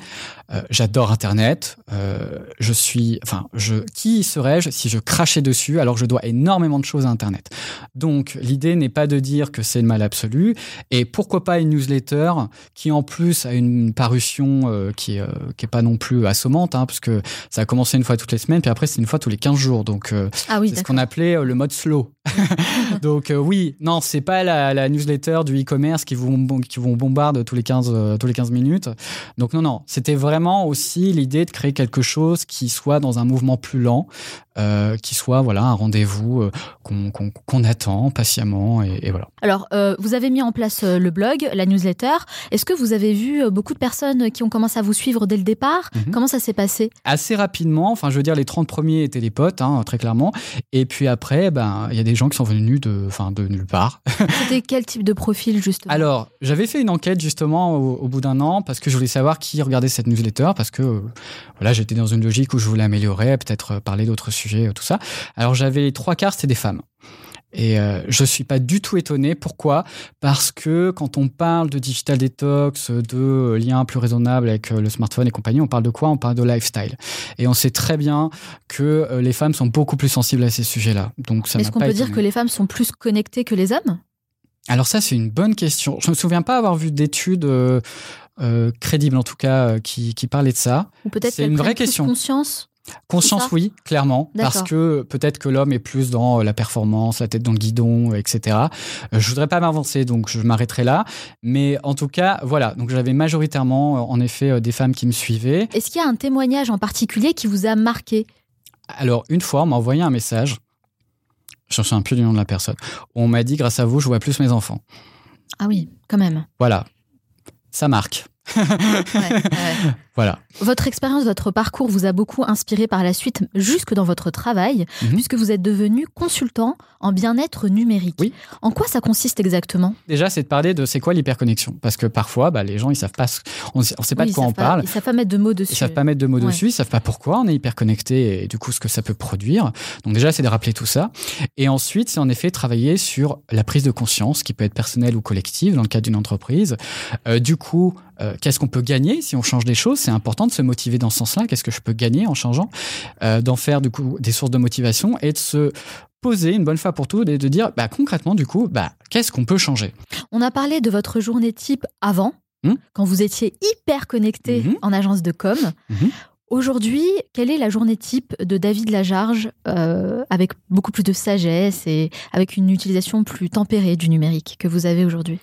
Euh, J'adore Internet. Euh, je suis, enfin, je, qui serais-je si je crachais dessus alors que je dois énormément de choses à Internet? Donc, l'idée n'est pas de dire que c'est le mal absolu. Et pourquoi pas une newsletter qui, en plus, a une parution euh, qui, est, qui est pas non plus assommante, hein, parce que ça a commencé une fois toutes les semaines, puis après, c'est une fois tous les 15 jours. Donc, Ah oui, c'est ce qu'on appelait le mode slow. Donc oui, non, c'est pas la, newsletter du e-commerce qui vous, qui bombarde tous les 15, euh, tous les 15 minutes. Donc non, non, c'était vraiment aussi l'idée de créer quelque chose qui soit dans un mouvement plus lent, euh, qui soit voilà un rendez-vous euh, qu'on attend patiemment et, et voilà. Alors, euh, vous avez mis en place le blog, la newsletter. Est-ce que vous avez vu beaucoup de personnes qui ont commencé à vous suivre dès le départ? Mhm. Comment ça s'est passé? Assez rapidement, enfin je veux dire les 30 premiers étaient des potes hein, très clairement et puis après ben il y a des gens qui sont venus de enfin de nulle part. C'était quel type de profil justement? Alors, j'avais fait une enquête justement au, au bout d'un an parce que je voulais savoir qui regardait cette newsletter parce que voilà, j'étais dans une logique où je voulais améliorer, peut-être parler d'autres sujets, euh, tout ça. Alors, j'avais les trois quarts, c'était des femmes. Et euh, je suis pas du tout étonné. Pourquoi? Parce que quand on parle de digital detox, de euh, liens plus raisonnables avec euh, le smartphone et compagnie, on parle de quoi? On parle de lifestyle. Et on sait très bien que les femmes sont beaucoup plus sensibles à ces sujets-là. Donc ça Est-ce qu'on peut dire que les femmes sont plus connectées que les hommes? Alors ça, c'est une bonne question. Je me souviens pas avoir vu d'études euh, euh, crédibles, en tout cas, qui, qui parlaient de ça. Ou peut-être C'est une vraie question. conscience? Conscience, oui, clairement, parce que peut-être que l'homme est plus dans euh, la performance, la tête dans le guidon, euh, etc. Euh, Je voudrais pas m'avancer, donc je m'arrêterai là. Mais en tout cas, voilà. Donc j'avais majoritairement, en effet, des femmes qui me suivaient. Est-ce qu'il y a un témoignage en particulier qui vous a marqué? Alors une fois, on m'a envoyé un message. Je ne sais plus du nom de la personne. On m'a dit, grâce à vous, je vois plus mes enfants. Ah oui, quand même. Voilà, ça marque. Voilà. Votre expérience, votre parcours vous a beaucoup inspiré par la suite, jusque dans votre travail, Mhm. puisque vous êtes devenu consultant en bien-être numérique. En quoi ça consiste exactement? Déjà, c'est de parler de c'est quoi l'hyperconnexion? Parce que parfois, bah, les gens, ils savent pas, on ne sait pas Oui, de quoi on pas- parle. Ils savent pas mettre de mots dessus. Ils savent pas mettre de mots Ouais. dessus, ils savent pas pourquoi on est hyper connecté et du coup ce que ça peut produire. Donc déjà, c'est de rappeler tout ça. Et ensuite, c'est en effet travailler sur la prise de conscience, qui peut être personnelle ou collective dans le cadre d'une entreprise. Euh, du coup, euh, qu'est-ce qu'on peut gagner si on change des choses? C'est important de se motiver dans ce sens-là. Qu'est-ce que je peux gagner en changeant Euh, D'en faire du coup des sources de motivation et de se poser une bonne fois pour toutes et de dire bah, concrètement du coup bah, qu'est-ce qu'on peut changer? On a parlé de votre journée type avant, Hmm quand vous étiez hyper connecté Mhm. en agence de com. Mhm. Aujourd'hui, quelle est la journée type de David Lajarge euh, avec beaucoup plus de sagesse et avec une utilisation plus tempérée du numérique que vous avez aujourd'hui?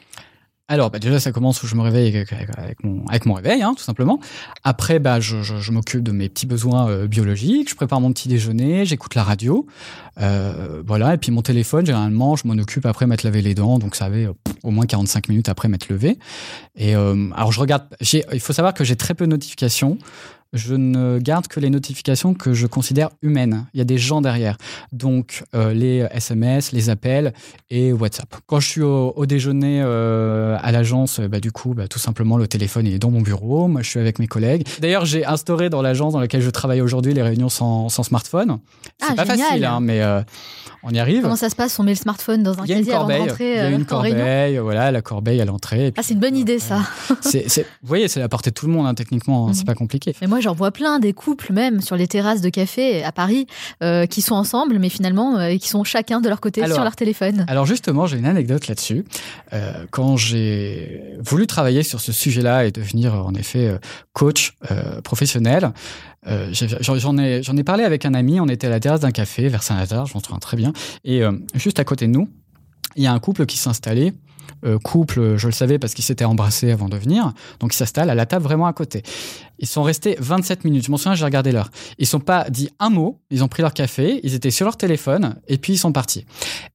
Alors, bah déjà, ça commence où je me réveille avec, mon, réveil, hein, tout simplement. Après, bah, je, m'occupe de mes petits besoins euh, biologiques. Je prépare mon petit déjeuner, j'écoute la radio. Euh, voilà. Et puis mon téléphone, généralement, je m'en occupe après m'être lavé les dents. Donc, ça avait euh, au moins 45 minutes après m'être levé. Et alors, je regarde. Il faut savoir que j'ai très peu de notifications. Je ne garde que les notifications que je considère humaines. Il y a des gens derrière. Donc, euh, les SMS, les appels et WhatsApp. Quand je suis au, au déjeuner euh, à l'agence, euh, bah, du coup, bah, tout simplement, le téléphone il est dans mon bureau. Moi, je suis avec mes collègues. D'ailleurs, j'ai instauré dans l'agence dans laquelle je travaille aujourd'hui les réunions sans, sans smartphone. C'est Ah, pas génial. facile, hein, mais euh, on y arrive. Comment ça se passe On met le smartphone dans un Il y a une casier avant de corbeille. rentrer Il y a une corbeille. Voilà, la corbeille à l'entrée. Puis, Ah, c'est une bonne idée ça. c'est- vous voyez, c'est la portée de tout le monde, hein, techniquement. hein, C'est Mhm. pas compliqué. Mais moi, j'en vois plein des couples, même sur les terrasses de café à Paris, euh, qui sont ensemble, mais finalement, euh, qui sont chacun de leur côté Alors- sur leur téléphone. Alors justement, j'ai une anecdote là-dessus. Euh, quand j'ai voulu travailler sur ce sujet-là et devenir en effet euh, coach euh, professionnel, euh, j'en ai, j'en ai parlé avec un ami. On était à la terrasse d'un café vers Saint-Lazare, je m'en souviens très bien. Et euh, juste à côté de nous, il y a un couple qui s'installait. Euh, couple, je le savais parce qu'ils s'étaient embrassés avant de venir. Donc ils s'installent à la table vraiment à côté. Ils sont restés 27 minutes. Je m'en souviens, j'ai regardé l'heure. Ils sont pas dit un mot. Ils ont pris leur café. Ils étaient sur leur téléphone et puis ils sont partis.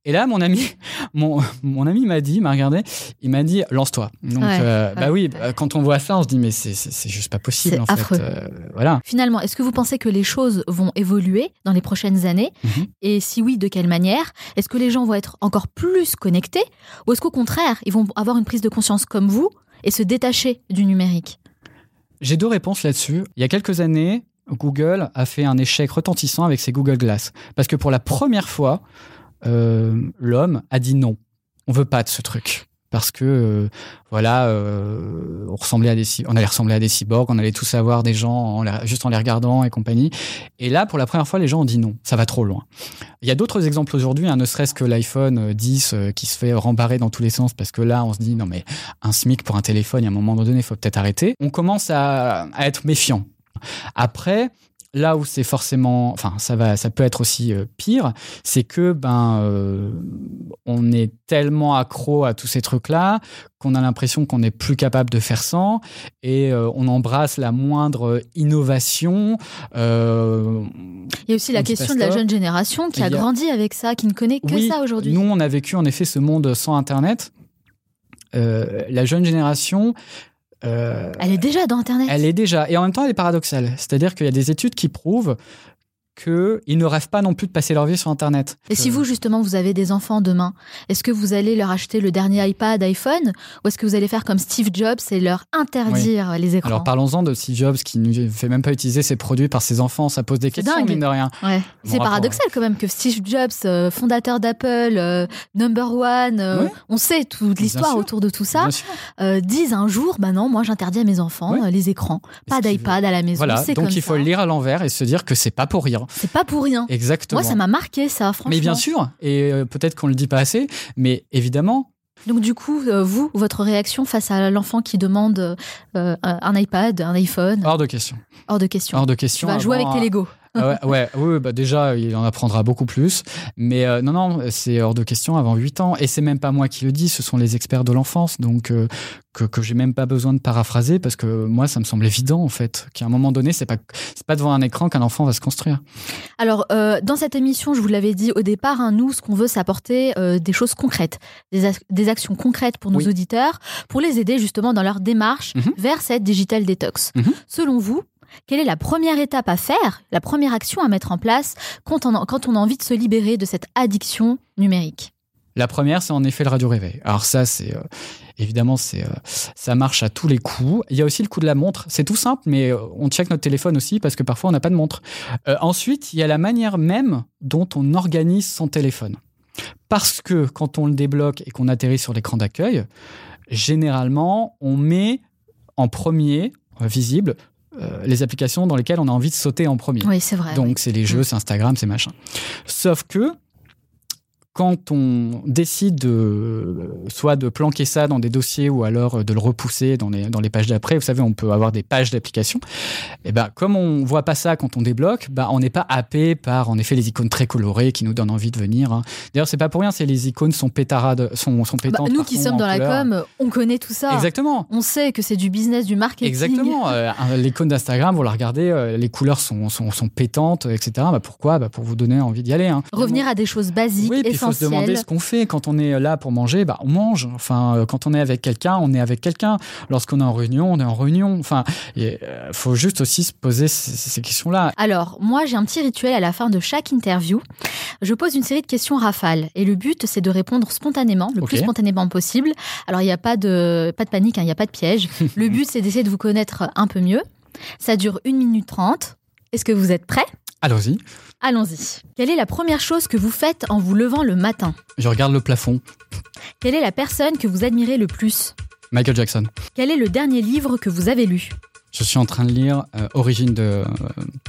Et là, mon ami, mon, mon ami m'a dit, m'a regardé, il m'a dit, lance-toi. Donc, Ouais, euh, ouais. bah oui, bah, quand on voit ça, on se dit, mais c'est- juste pas possible C'est en affreux. fait. Euh, voilà. Finalement, est-ce que vous pensez que les choses vont évoluer dans les prochaines années Mhm. Et si oui, de quelle manière? Est-ce que les gens vont être encore plus connectés? Ou est-ce qu'au contraire, ils vont avoir une prise de conscience comme vous et se détacher du numérique? J'ai deux réponses là-dessus. Il y a quelques années, Google a fait un échec retentissant avec ses Google Glass. Parce que pour la première fois, euh, l'homme a dit non. On veut pas de ce truc. Parce que, euh, voilà, euh, on, à allait ressembler à des cyborgs, on allait tous avoir des gens juste en les regardant et compagnie. Et là, pour la première fois, les gens ont dit non, ça va trop loin. Il y a d'autres exemples aujourd'hui, hein, ne serait-ce que l'iPhone euh, 10 euh, qui se fait rembarrer dans tous les sens parce que là, on se dit non, mais un SMIC pour un téléphone, a un moment donné, il faut peut-être arrêter. On commence à, à être méfiant. Après, là où c'est forcément, enfin, ça va, ça peut être aussi euh, pire, c'est que ben, euh, on est tellement accro à tous ces trucs-là qu'on a l'impression qu'on n'est plus capable de faire sans, et euh, on embrasse la moindre innovation. Il y a aussi la question de la jeune génération qui a grandi avec ça, qui ne connaît que Oui, ça aujourd'hui. Nous, on a vécu en effet ce monde sans Internet. La jeune génération. Euh, Elle est déjà dans Internet. Elle est déjà. Et en même temps, elle est paradoxale. C'est-à-dire qu'il y a des études qui prouvent qu'ils ne rêvent pas non plus de passer leur vie sur Internet. Et si vous, justement, vous avez des enfants demain, est-ce que vous allez leur acheter le dernier iPad, iPhone, ou est-ce que vous allez faire comme Steve Jobs et leur interdire les écrans Alors parlons-en de Steve Jobs qui ne fait même pas utiliser ses produits par ses enfants. Ça pose des questions, dingue. mine de rien. Ouais. Bon, C'est paradoxal quand même que Steve Jobs, euh, fondateur d'Apple, euh, number one, euh, on sait toute l'histoire autour de tout ça, disent un jour, bah non, moi j'interdis à mes enfants les écrans, pas d'iPad à la maison, Voilà. Donc comme il faut ça. le lire à l'envers et se dire que c'est pas pour C'est pas pour rien. Exactement. Moi, ça m'a marqué ça, franchement. Mais bien sûr. Et euh, peut-être qu'on le dit pas assez, mais évidemment, Donc du coup, euh, vous, votre réaction face à l'enfant qui demande euh, un iPad, un iPhone, hors de question. hors de question. Hors de question. Tu vas jouer avec tes Lego. Ah ouais, ouais, oui, bah déjà, il en apprendra beaucoup plus. Mais euh, non, non, c'est hors de question avant 8 ans. Et c'est même pas moi qui le dis, ce sont les experts de l'enfance. Donc, euh, que, que j'ai même pas besoin de paraphraser parce que moi, ça me semble évident, en fait, qu'à un moment donné, c'est pas, c'est pas devant un écran qu'un enfant va se construire. Alors, euh, dans cette émission, je vous l'avais dit au départ, hein, nous, ce qu'on veut, c'est apporter des choses concrètes, des, ac- des actions concrètes pour nos Oui. auditeurs, pour les aider justement dans leur démarche Mhm. vers cette digital detox. Mhm. Selon vous, quelle est la première étape à faire, la première action à mettre en place quand on a, envie de se libérer de cette addiction numérique? La première, c'est en effet le radio réveil. Alors ça, c'est euh, évidemment, c'est euh, ça marche à tous les coups. Il y a aussi le coup de la montre. C'est tout simple, mais euh, on check notre téléphone aussi parce que parfois on n'a pas de montre. Ensuite, il y a la manière même dont on organise son téléphone. Parce que quand on le débloque et qu'on atterrit sur l'écran d'accueil, généralement, on met en premier, visible, euh, les applications dans lesquelles on a envie de sauter en premier. Oui, c'est vrai. Donc, c'est les jeux, Mm. c'est Instagram, c'est machin. Sauf que quand on décide de, soit de planquer ça dans des dossiers ou alors de le repousser dans les, dans les pages d'après, vous savez, on peut avoir des pages d'applications. Et ben, comme on voit pas ça quand on débloque, ben, on n'est pas happé par, en effet, les icônes très colorées qui nous donnent envie de venir. hein. D'ailleurs, c'est pas pour rien, c'est les icônes sont pétarades, sont, sont Bah, pétantes. nous qui sommes dans la com, on connaît tout ça. Exactement. On sait que c'est du business, du marketing. Exactement. Euh, L'icône d'Instagram, vous la regardez, euh, les couleurs sont, sont, sont pétantes, etc. Bah, pourquoi? Bah, Pour vous donner envie d'y aller. hein. Revenir à des choses basiques, Oui, il faut se demander ce qu'on fait. Quand on est là pour manger, bah, on mange. Enfin, euh, quand on est avec quelqu'un, on est avec quelqu'un. Lorsqu'on est en réunion, on est en réunion. Enfin, il faut juste aussi se poser ces, ces questions-là. Alors, moi, j'ai un petit rituel à la fin de chaque interview. Je pose une série de questions rafales. Et le but, c'est de répondre spontanément, le plus spontanément possible. Alors, il n'y a pas de, pas de panique, hein, il n'y a pas de piège. le but, c'est d'essayer de vous connaître un peu mieux. Ça dure 1 minute 30. Est-ce que vous êtes prêts? Allons-y. Allons-y. Quelle est la première chose que vous faites en vous levant le matin? Je regarde le plafond. Quelle est la personne que vous admirez le plus? Michael Jackson. Quel est le dernier livre que vous avez lu? Je suis en train de lire euh, Origine de euh,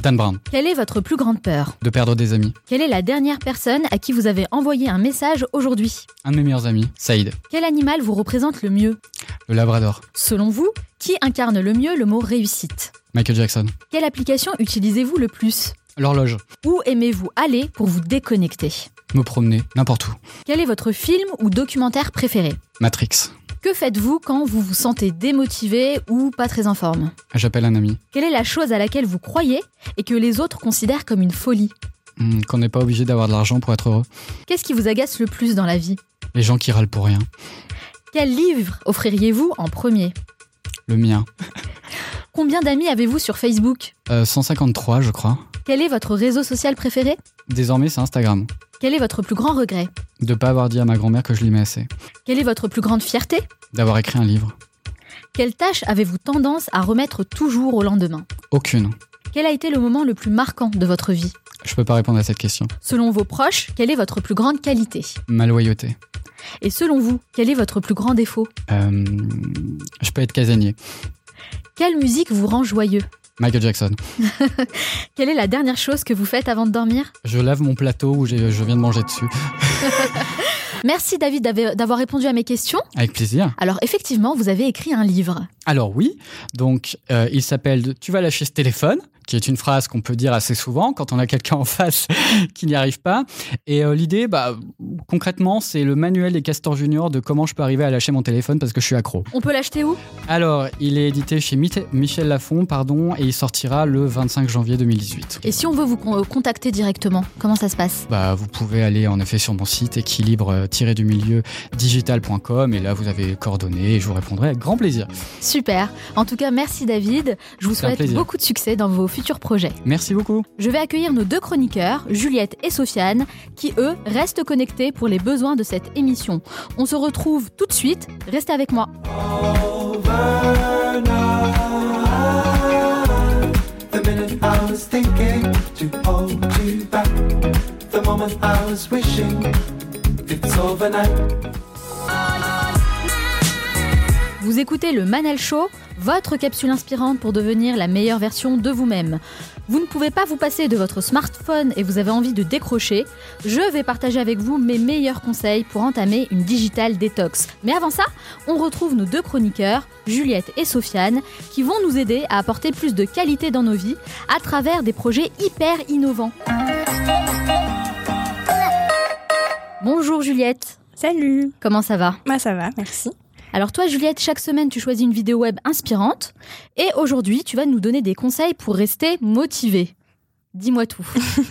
Dan Brown, Quelle est votre plus grande peur? De perdre des amis. Quelle est la dernière personne à qui vous avez envoyé un message aujourd'hui? Un de mes meilleurs amis, Saïd, Quel animal vous représente le mieux? Le Labrador. Selon vous, qui incarne le mieux le mot réussite? Michael Jackson. Quelle application utilisez-vous le plus? L'horloge. Où aimez-vous aller pour vous déconnecter? Me promener, n'importe où. Quel est votre film ou documentaire préféré? Matrix. Que faites-vous quand vous vous sentez démotivé ou pas très en forme? J'appelle un ami. Quelle est la chose à laquelle vous croyez et que les autres considèrent comme une folie? Hmm, Qu'on n'est pas obligé d'avoir de l'argent pour être heureux. Qu'est-ce qui vous agace le plus dans la vie? Les gens qui râlent pour rien. Quel livre offririez-vous en premier? Le mien. Combien d'amis avez-vous sur Facebook? Euh, 153, je crois. Quel est votre réseau social préféré? Désormais, c'est Instagram. Quel est votre plus grand regret? De pas avoir dit à ma grand-mère que je l'aimais assez. Quelle est votre plus grande fierté? D'avoir écrit un livre. Quelle tâche avez-vous tendance à remettre toujours au lendemain? Aucune. Quel a été le moment le plus marquant de votre vie? Je peux pas répondre à cette question. Selon vos proches, quelle est votre plus grande qualité? Ma loyauté. Et selon vous, quel est votre plus grand défaut? Euh, je peux être casanier. Quelle musique vous rend joyeux? Michael Jackson. Quelle est la dernière chose que vous faites avant de dormir? Je lave mon plateau où je viens de manger dessus. Merci David d'avoir- d'avoir répondu à mes questions. Avec plaisir. Alors effectivement, vous avez écrit un livre. Alors oui, donc euh, il s'appelle Tu vas lâcher ce téléphone. Qui est une phrase qu'on peut dire assez souvent quand on a quelqu'un en face qui n'y arrive pas. Et euh, l'idée, bah, concrètement, c'est le manuel des castors juniors de comment je peux arriver à lâcher mon téléphone parce que je suis accro. On peut l'acheter où? Alors, il est édité chez Michel Lafon, pardon, et il sortira le 25 janvier 2018. Et si on veut vous contacter directement, comment ça se passe? Bah, vous pouvez aller en effet sur mon site équilibre-du-milieu digital.com et là vous avez coordonnées et je vous répondrai avec grand plaisir. Super. En tout cas, merci David. Je vous souhaite beaucoup de succès dans vos futurs projets. Merci beaucoup. Je vais accueillir nos deux chroniqueurs, Juliette et Sofiane, qui eux restent connectés pour les besoins de cette émission. On se retrouve tout de suite. Restez avec moi. Vous écoutez le Manal Show, votre capsule inspirante pour devenir la meilleure version de vous-même. Vous ne pouvez pas vous passer de votre smartphone et vous avez envie de décrocher, je vais partager avec vous mes meilleurs conseils pour entamer une digital détox. Mais avant ça, on retrouve nos deux chroniqueurs, Juliette et Sofiane, qui vont nous aider à apporter plus de qualité dans nos vies à travers des projets hyper innovants. Bonjour Juliette. Salut. Comment ça va? Bah ça va, merci. Alors toi Juliette, chaque semaine tu choisis une vidéo web inspirante et aujourd'hui tu vas nous donner des conseils pour rester motivé. Dis-moi tout.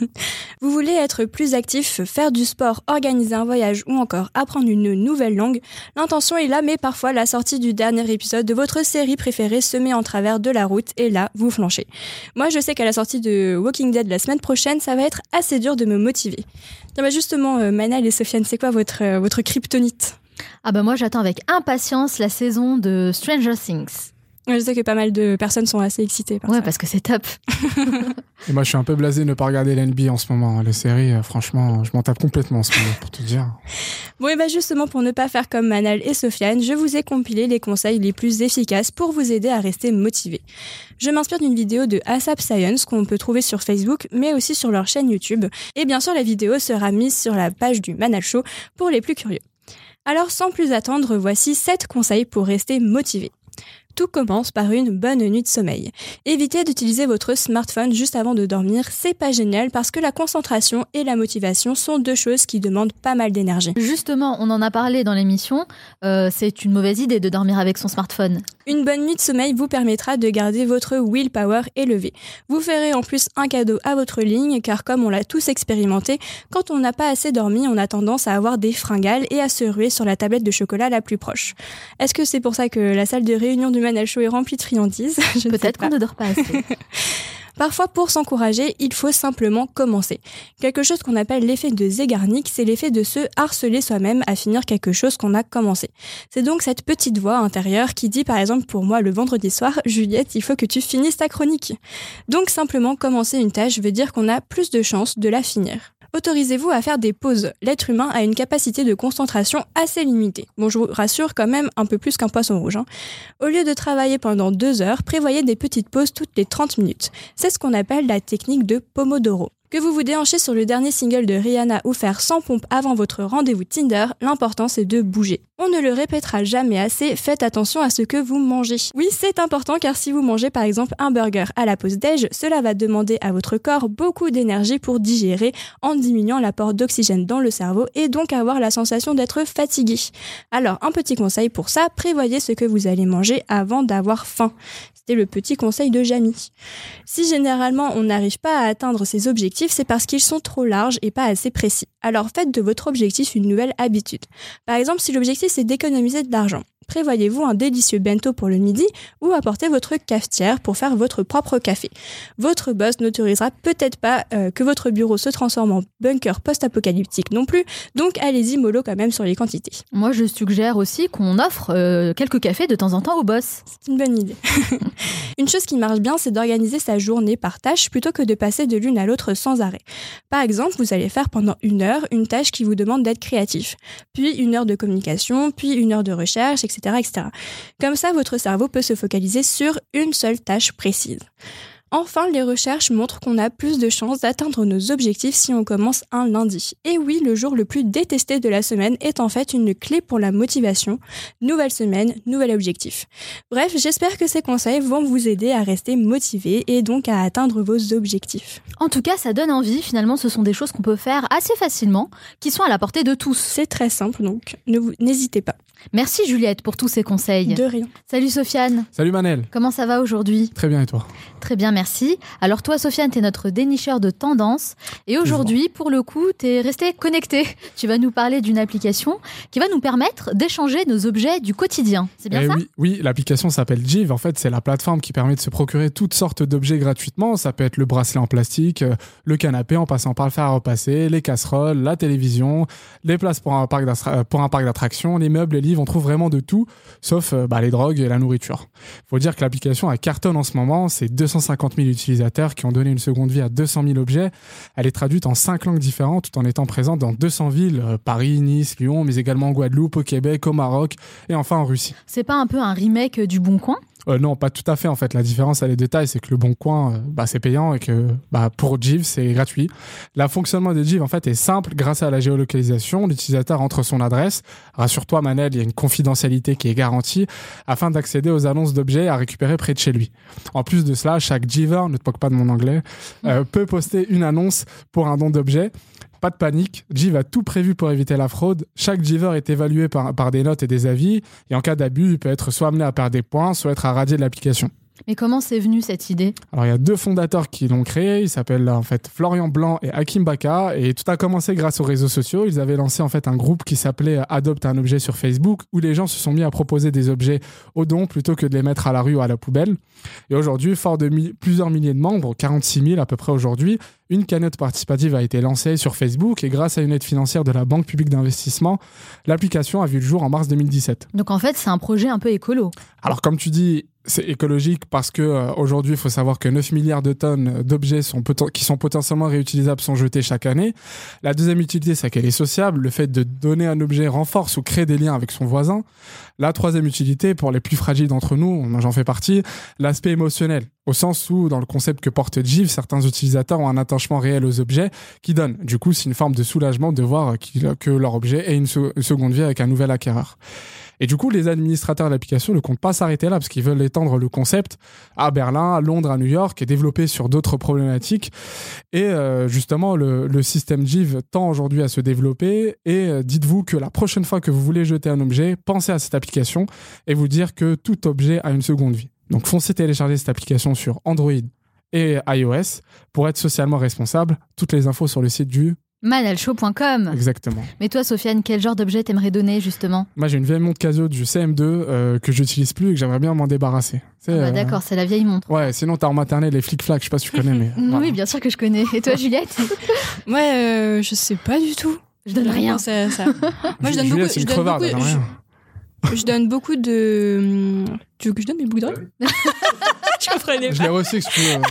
Vous voulez être plus actif, faire du sport, organiser un voyage ou encore apprendre une nouvelle langue? L'intention est là, mais parfois la sortie du dernier épisode de votre série préférée se met en travers de la route et là, vous flanchez. Moi, je sais qu'à la sortie de Walking Dead la semaine prochaine, ça va être assez dur de me motiver. bah justement, euh, Manal et Sofiane, c'est quoi votre, euh, votre kryptonite? Ah bah moi, j'attends avec impatience la saison de Stranger Things. Je sais que pas mal de personnes sont assez excitées par ouais, ça. parce que c'est top. Et moi, je suis un peu blasé de ne pas regarder l'NB en ce moment. Les séries, euh, franchement, je m'en tape complètement en ce moment, pour te dire. Bon, et bah justement, pour ne pas faire comme Manal et Sofiane, je vous ai compilé les conseils les plus efficaces pour vous aider à rester motivé. Je m'inspire d'une vidéo de ASAP Science qu'on peut trouver sur Facebook, mais aussi sur leur chaîne YouTube. Et bien sûr, la vidéo sera mise sur la page du Manal Show pour les plus curieux. Alors, sans plus attendre, voici 7 conseils pour rester motivé. Tout commence par une bonne nuit de sommeil. Évitez d'utiliser votre smartphone juste avant de dormir, c'est pas génial parce que la concentration et la motivation sont deux choses qui demandent pas mal d'énergie. Justement, on en a parlé dans l'émission, euh, c'est une mauvaise idée de dormir avec son smartphone. Une bonne nuit de sommeil vous permettra de garder votre willpower élevé. Vous ferez en plus un cadeau à votre ligne car comme on l'a tous expérimenté, quand on n'a pas assez dormi, on a tendance à avoir des fringales et à se ruer sur la tablette de chocolat la plus proche. Est-ce que c'est pour ça que la salle de réunion du Manal Show est remplie de friandises Peut-être qu'on ne dort pas assez. Parfois, pour s'encourager, il faut simplement commencer. Quelque chose qu'on appelle l'effet de Zegarnik, c'est l'effet de se harceler soi-même à finir quelque chose qu'on a commencé. C'est donc cette petite voix intérieure qui dit par exemple pour moi le vendredi soir, Juliette, il faut que tu finisses ta chronique. Donc simplement commencer une tâche veut dire qu'on a plus de chances de la finir. Autorisez-vous à faire des pauses. L'être humain a une capacité de concentration assez limitée. Bon, je vous rassure quand même un peu plus qu'un poisson rouge. Hein. Au lieu de travailler pendant deux heures, prévoyez des petites pauses toutes les 30 minutes. C'est ce qu'on appelle la technique de Pomodoro. Que vous vous déhanchez sur le dernier single de Rihanna ou faire 100 pompes avant votre rendez-vous Tinder, l'important c'est de bouger. On ne le répétera jamais assez, faites attention à ce que vous mangez. Oui, c'est important car si vous mangez par exemple un burger à la pause déj, cela va demander à votre corps beaucoup d'énergie pour digérer en diminuant l'apport d'oxygène dans le cerveau et donc avoir la sensation d'être fatigué. Alors, un petit conseil pour ça, prévoyez ce que vous allez manger avant d'avoir faim. C'était le petit conseil de Jamie. Si généralement on n'arrive pas à atteindre ses objectifs, c'est parce qu'ils sont trop larges et pas assez précis. Alors faites de votre objectif une nouvelle habitude. Par exemple, si l'objectif c'est d'économiser de l'argent, prévoyez-vous un délicieux bento pour le midi ou apportez votre cafetière pour faire votre propre café? Votre boss n'autorisera peut-être pas euh, que votre bureau se transforme en bunker post-apocalyptique non plus, donc allez-y mollo quand même sur les quantités. Moi, je suggère aussi qu'on offre euh, quelques cafés de temps en temps au boss. C'est une bonne idée. une chose qui marche bien, c'est d'organiser sa journée par tâche plutôt que de passer de l'une à l'autre sans arrêt. Par exemple, vous allez faire pendant une heure une tâche qui vous demande d'être créatif, puis une heure de communication, puis une heure de recherche, etc., Comme ça, votre cerveau peut se focaliser sur une seule tâche précise. Enfin, les recherches montrent qu'on a plus de chances d'atteindre nos objectifs si on commence un lundi. Et oui, le jour le plus détesté de la semaine est en fait une clé pour la motivation. Nouvelle semaine, nouvel objectif. Bref, j'espère que ces conseils vont vous aider à rester motivé et donc à atteindre vos objectifs. En tout cas, ça donne envie. Finalement, ce sont des choses qu'on peut faire assez facilement, qui sont à la portée de tous. C'est très simple, donc ne vous- n'hésitez pas. Merci Juliette pour tous ces conseils. De rien. Salut Sofiane. Salut Manel. Comment ça va aujourd'hui? Très bien et toi? Très bien, merci. Alors toi, Sofiane, t'es notre dénicheur de tendances. Et aujourd'hui, pour le coup, t'es resté connecté. Tu vas nous parler d'une application qui va nous permettre d'échanger nos objets du quotidien. C'est bien Eh ça? oui, oui, l'application s'appelle Jive. En fait, c'est la plateforme qui permet de se procurer toutes sortes d'objets gratuitement. Ça peut être le bracelet en plastique, euh, le canapé en passant par le fer à repasser, les casseroles, la télévision, les places pour un parc d'attra- euh, pour un parc d'attractions, les meubles, les livres. On trouve vraiment de tout, sauf euh, bah, les drogues et la nourriture. Faut dire que l'application a cartonne en ce moment. C'est 250 000 utilisateurs qui ont donné une seconde vie à 200 000 objets. Elle est traduite en cinq langues différentes, tout en étant présente dans 200 villes euh, Paris, Nice, Lyon, mais également en Guadeloupe, au Québec, au Maroc et enfin en Russie. C'est pas un peu un remake du Bon Coin? Euh, non, pas tout à fait en fait. La différence, elle est détail, c'est que le Bon Coin, euh, bah, c'est payant et que bah, pour Jive, c'est gratuit. Le fonctionnement de Jive en fait est simple. Grâce à la géolocalisation, l'utilisateur entre son adresse. Rassure-toi, Manel, il y a une confidentialité qui est garantie afin d'accéder aux annonces d'objets à récupérer près de chez lui. En plus de cela, chaque Jiver, ne te moque pas de mon anglais, euh, peut poster une annonce pour un don d'objet. Pas de panique, Jive a tout prévu pour éviter la fraude. Chaque Jiver est évalué par, par des notes et des avis, et en cas d'abus, il peut être soit amené à perdre des points, soit être radié de l'application. Mais comment c'est venu cette idée? Alors il y a deux fondateurs qui l'ont créé, ils s'appellent en fait Florian Blanc et Hakim Baka et tout a commencé grâce aux réseaux sociaux. Ils avaient lancé en fait un groupe qui s'appelait Adopte un objet sur Facebook où les gens se sont mis à proposer des objets au don plutôt que de les mettre à la rue ou à la poubelle. Et aujourd'hui, fort de mi- plusieurs milliers de membres, 46 000 à peu près aujourd'hui, une cagnotte participative a été lancée sur Facebook et grâce à une aide financière de la Banque publique d'investissement, l'application a vu le jour en mars 2017. Donc en fait, c'est un projet un peu écolo. Alors comme tu dis, c'est écologique parce que euh, aujourd'hui, il faut savoir que 9 milliards de tonnes d'objets sont qui sont potentiellement réutilisables sont jetés chaque année. La deuxième utilité, c'est qu'elle est sociable. Le fait de donner un objet renforce ou crée des liens avec son voisin. La troisième utilité, pour les plus fragiles d'entre nous, j'en fais partie, l'aspect émotionnel. Au sens où, dans le concept que porte Jive, certains utilisateurs ont un attachement réel aux objets qui donne. Du coup, c'est une forme de soulagement de voir que leur objet ait une seconde vie avec un nouvel acquéreur. Et du coup, les administrateurs de l'application ne comptent pas s'arrêter là parce qu'ils veulent étendre le concept à Berlin, à Londres, à New York et développer sur d'autres problématiques. Et euh, justement, le, système Jive tend aujourd'hui à se développer. Et euh, dites-vous que la prochaine fois que vous voulez jeter un objet, pensez à cette application et vous dire que tout objet a une seconde vie. Donc foncez télécharger cette application sur Android et iOS pour être socialement responsable. Toutes les infos sur le site du... Manalshow.com. Exactement. Mais toi, Sofiane, quel genre d'objet t'aimerais donner justement? Moi, j'ai une vieille montre Casio du CM2 euh, que j'utilise plus et que j'aimerais bien m'en débarrasser. Ah bah, euh, D'accord, c'est la vieille montre. Ouais, sinon t'as en maternelle les flic-flac, je sais pas si tu connais, mais. Oui, voilà. bien sûr que je connais. Et toi, Juliette? Ouais, euh, je sais pas du tout. Je donne rien. ça. Moi, je donne Juliette, beaucoup. c'est Je une donne crevarde, beaucoup, je, je donne beaucoup de. hum, Tu veux que je donne mes boucles d'oreilles Je comprenais Je pas. l'ai reçu, que tu veux. Elles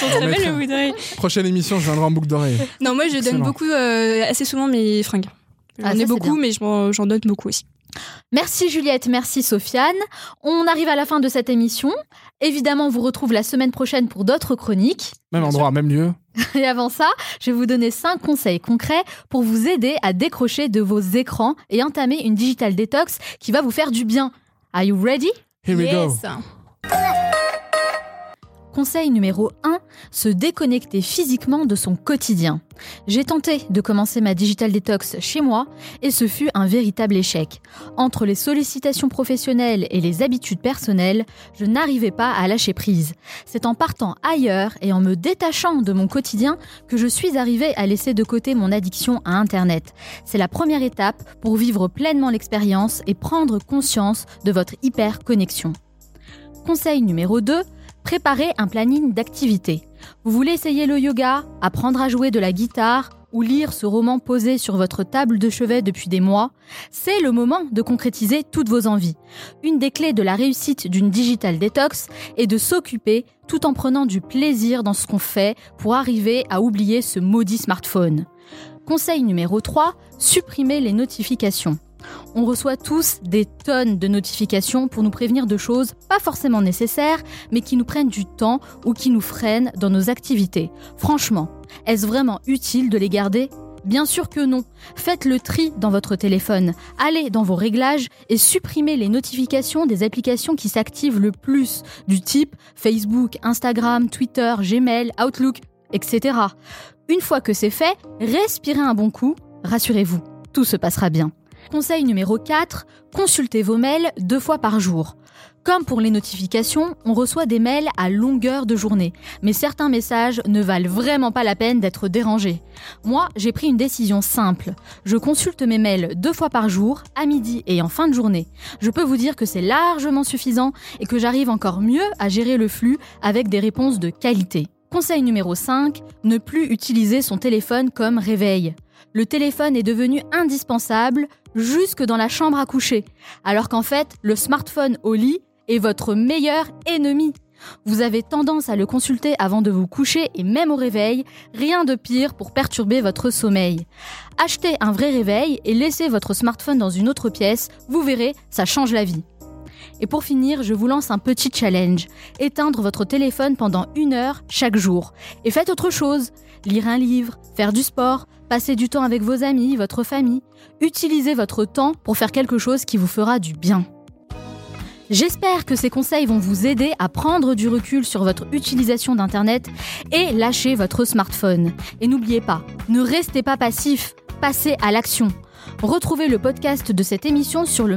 sont On très belles mettra. les boucles d'oreilles. Prochaine émission, je viendrai en boucle d'oreille. Non, moi, je donne beaucoup, euh, assez souvent mes fringues. J'en Ah, ai c'est beaucoup, mais j'en donne beaucoup aussi. Merci Juliette, merci Sofiane. On arrive à la fin de cette émission. Évidemment, on vous retrouve la semaine prochaine pour d'autres chroniques. Même endroit, même lieu. Et avant ça, je vais vous donner 5 conseils concrets pour vous aider à décrocher de vos écrans et entamer une digital detox qui va vous faire du bien. Are you ready? Here we go. Conseil numéro 1, se déconnecter physiquement de son quotidien. J'ai tenté de commencer ma digital detox chez moi et ce fut un véritable échec. Entre les sollicitations professionnelles et les habitudes personnelles, je n'arrivais pas à lâcher prise. C'est en partant ailleurs et en me détachant de mon quotidien que je suis arrivée à laisser de côté mon addiction à Internet. C'est la première étape pour vivre pleinement l'expérience et prendre conscience de votre hyper-connexion. Conseil numéro 2, préparez un planning d'activités. Vous voulez essayer le yoga, apprendre à jouer de la guitare ou lire ce roman posé sur votre table de chevet depuis des mois, c'est le moment de concrétiser toutes vos envies. Une des clés de la réussite d'une digital detox est de s'occuper tout en prenant du plaisir dans ce qu'on fait pour arriver à oublier ce maudit smartphone. Conseil numéro 3, supprimez les notifications. On reçoit tous des tonnes de notifications pour nous prévenir de choses pas forcément nécessaires, mais qui nous prennent du temps ou qui nous freinent dans nos activités. Franchement, est-ce vraiment utile de les garder? Bien sûr que non. Faites le tri dans votre téléphone. Allez dans vos réglages et supprimez les notifications des applications qui s'activent le plus, du type Facebook, Instagram, Twitter, Gmail, Outlook, etc. Une fois que c'est fait, respirez un bon coup. Rassurez-vous, tout se passera bien. Conseil numéro 4, consultez vos mails deux fois par jour. Comme pour les notifications, on reçoit des mails à longueur de journée, mais certains messages ne valent vraiment pas la peine d'être dérangés. Moi, j'ai pris une décision simple. Je consulte mes mails deux fois par jour, à midi et en fin de journée. Je peux vous dire que c'est largement suffisant et que j'arrive encore mieux à gérer le flux avec des réponses de qualité. Conseil numéro 5, ne plus utiliser son téléphone comme réveil. Le téléphone est devenu indispensable jusque dans la chambre à coucher, alors qu'en fait, le smartphone au lit est votre meilleur ennemi. Vous avez tendance à le consulter avant de vous coucher et même au réveil, rien de pire pour perturber votre sommeil. Achetez un vrai réveil et laissez votre smartphone dans une autre pièce, vous verrez, ça change la vie. Et pour finir, je vous lance un petit challenge. Éteindre votre téléphone pendant une heure chaque jour. Et faites autre chose. Lire un livre, faire du sport, passer du temps avec vos amis, votre famille. Utilisez votre temps pour faire quelque chose qui vous fera du bien. J'espère que ces conseils vont vous aider à prendre du recul sur votre utilisation d'Internet et lâcher votre smartphone. Et n'oubliez pas, ne restez pas passif, passez à l'action. Retrouvez le podcast de cette émission sur le.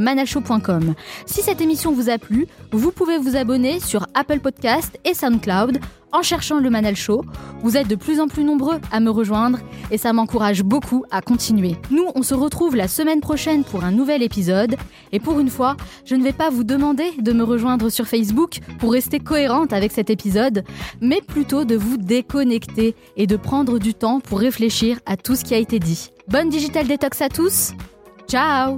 Si cette émission vous a plu, vous pouvez vous abonner sur Apple Podcast et SoundCloud en cherchant le Manal Show. Vous êtes de plus en plus nombreux à me rejoindre et ça m'encourage beaucoup à continuer. Nous, on se retrouve la semaine prochaine pour un nouvel épisode. Et pour une fois, je ne vais pas vous demander de me rejoindre sur Facebook pour rester cohérente avec cet épisode, mais plutôt de vous déconnecter et de prendre du temps pour réfléchir à tout ce qui a été dit. Bonne Digital Detox à tous. Ciao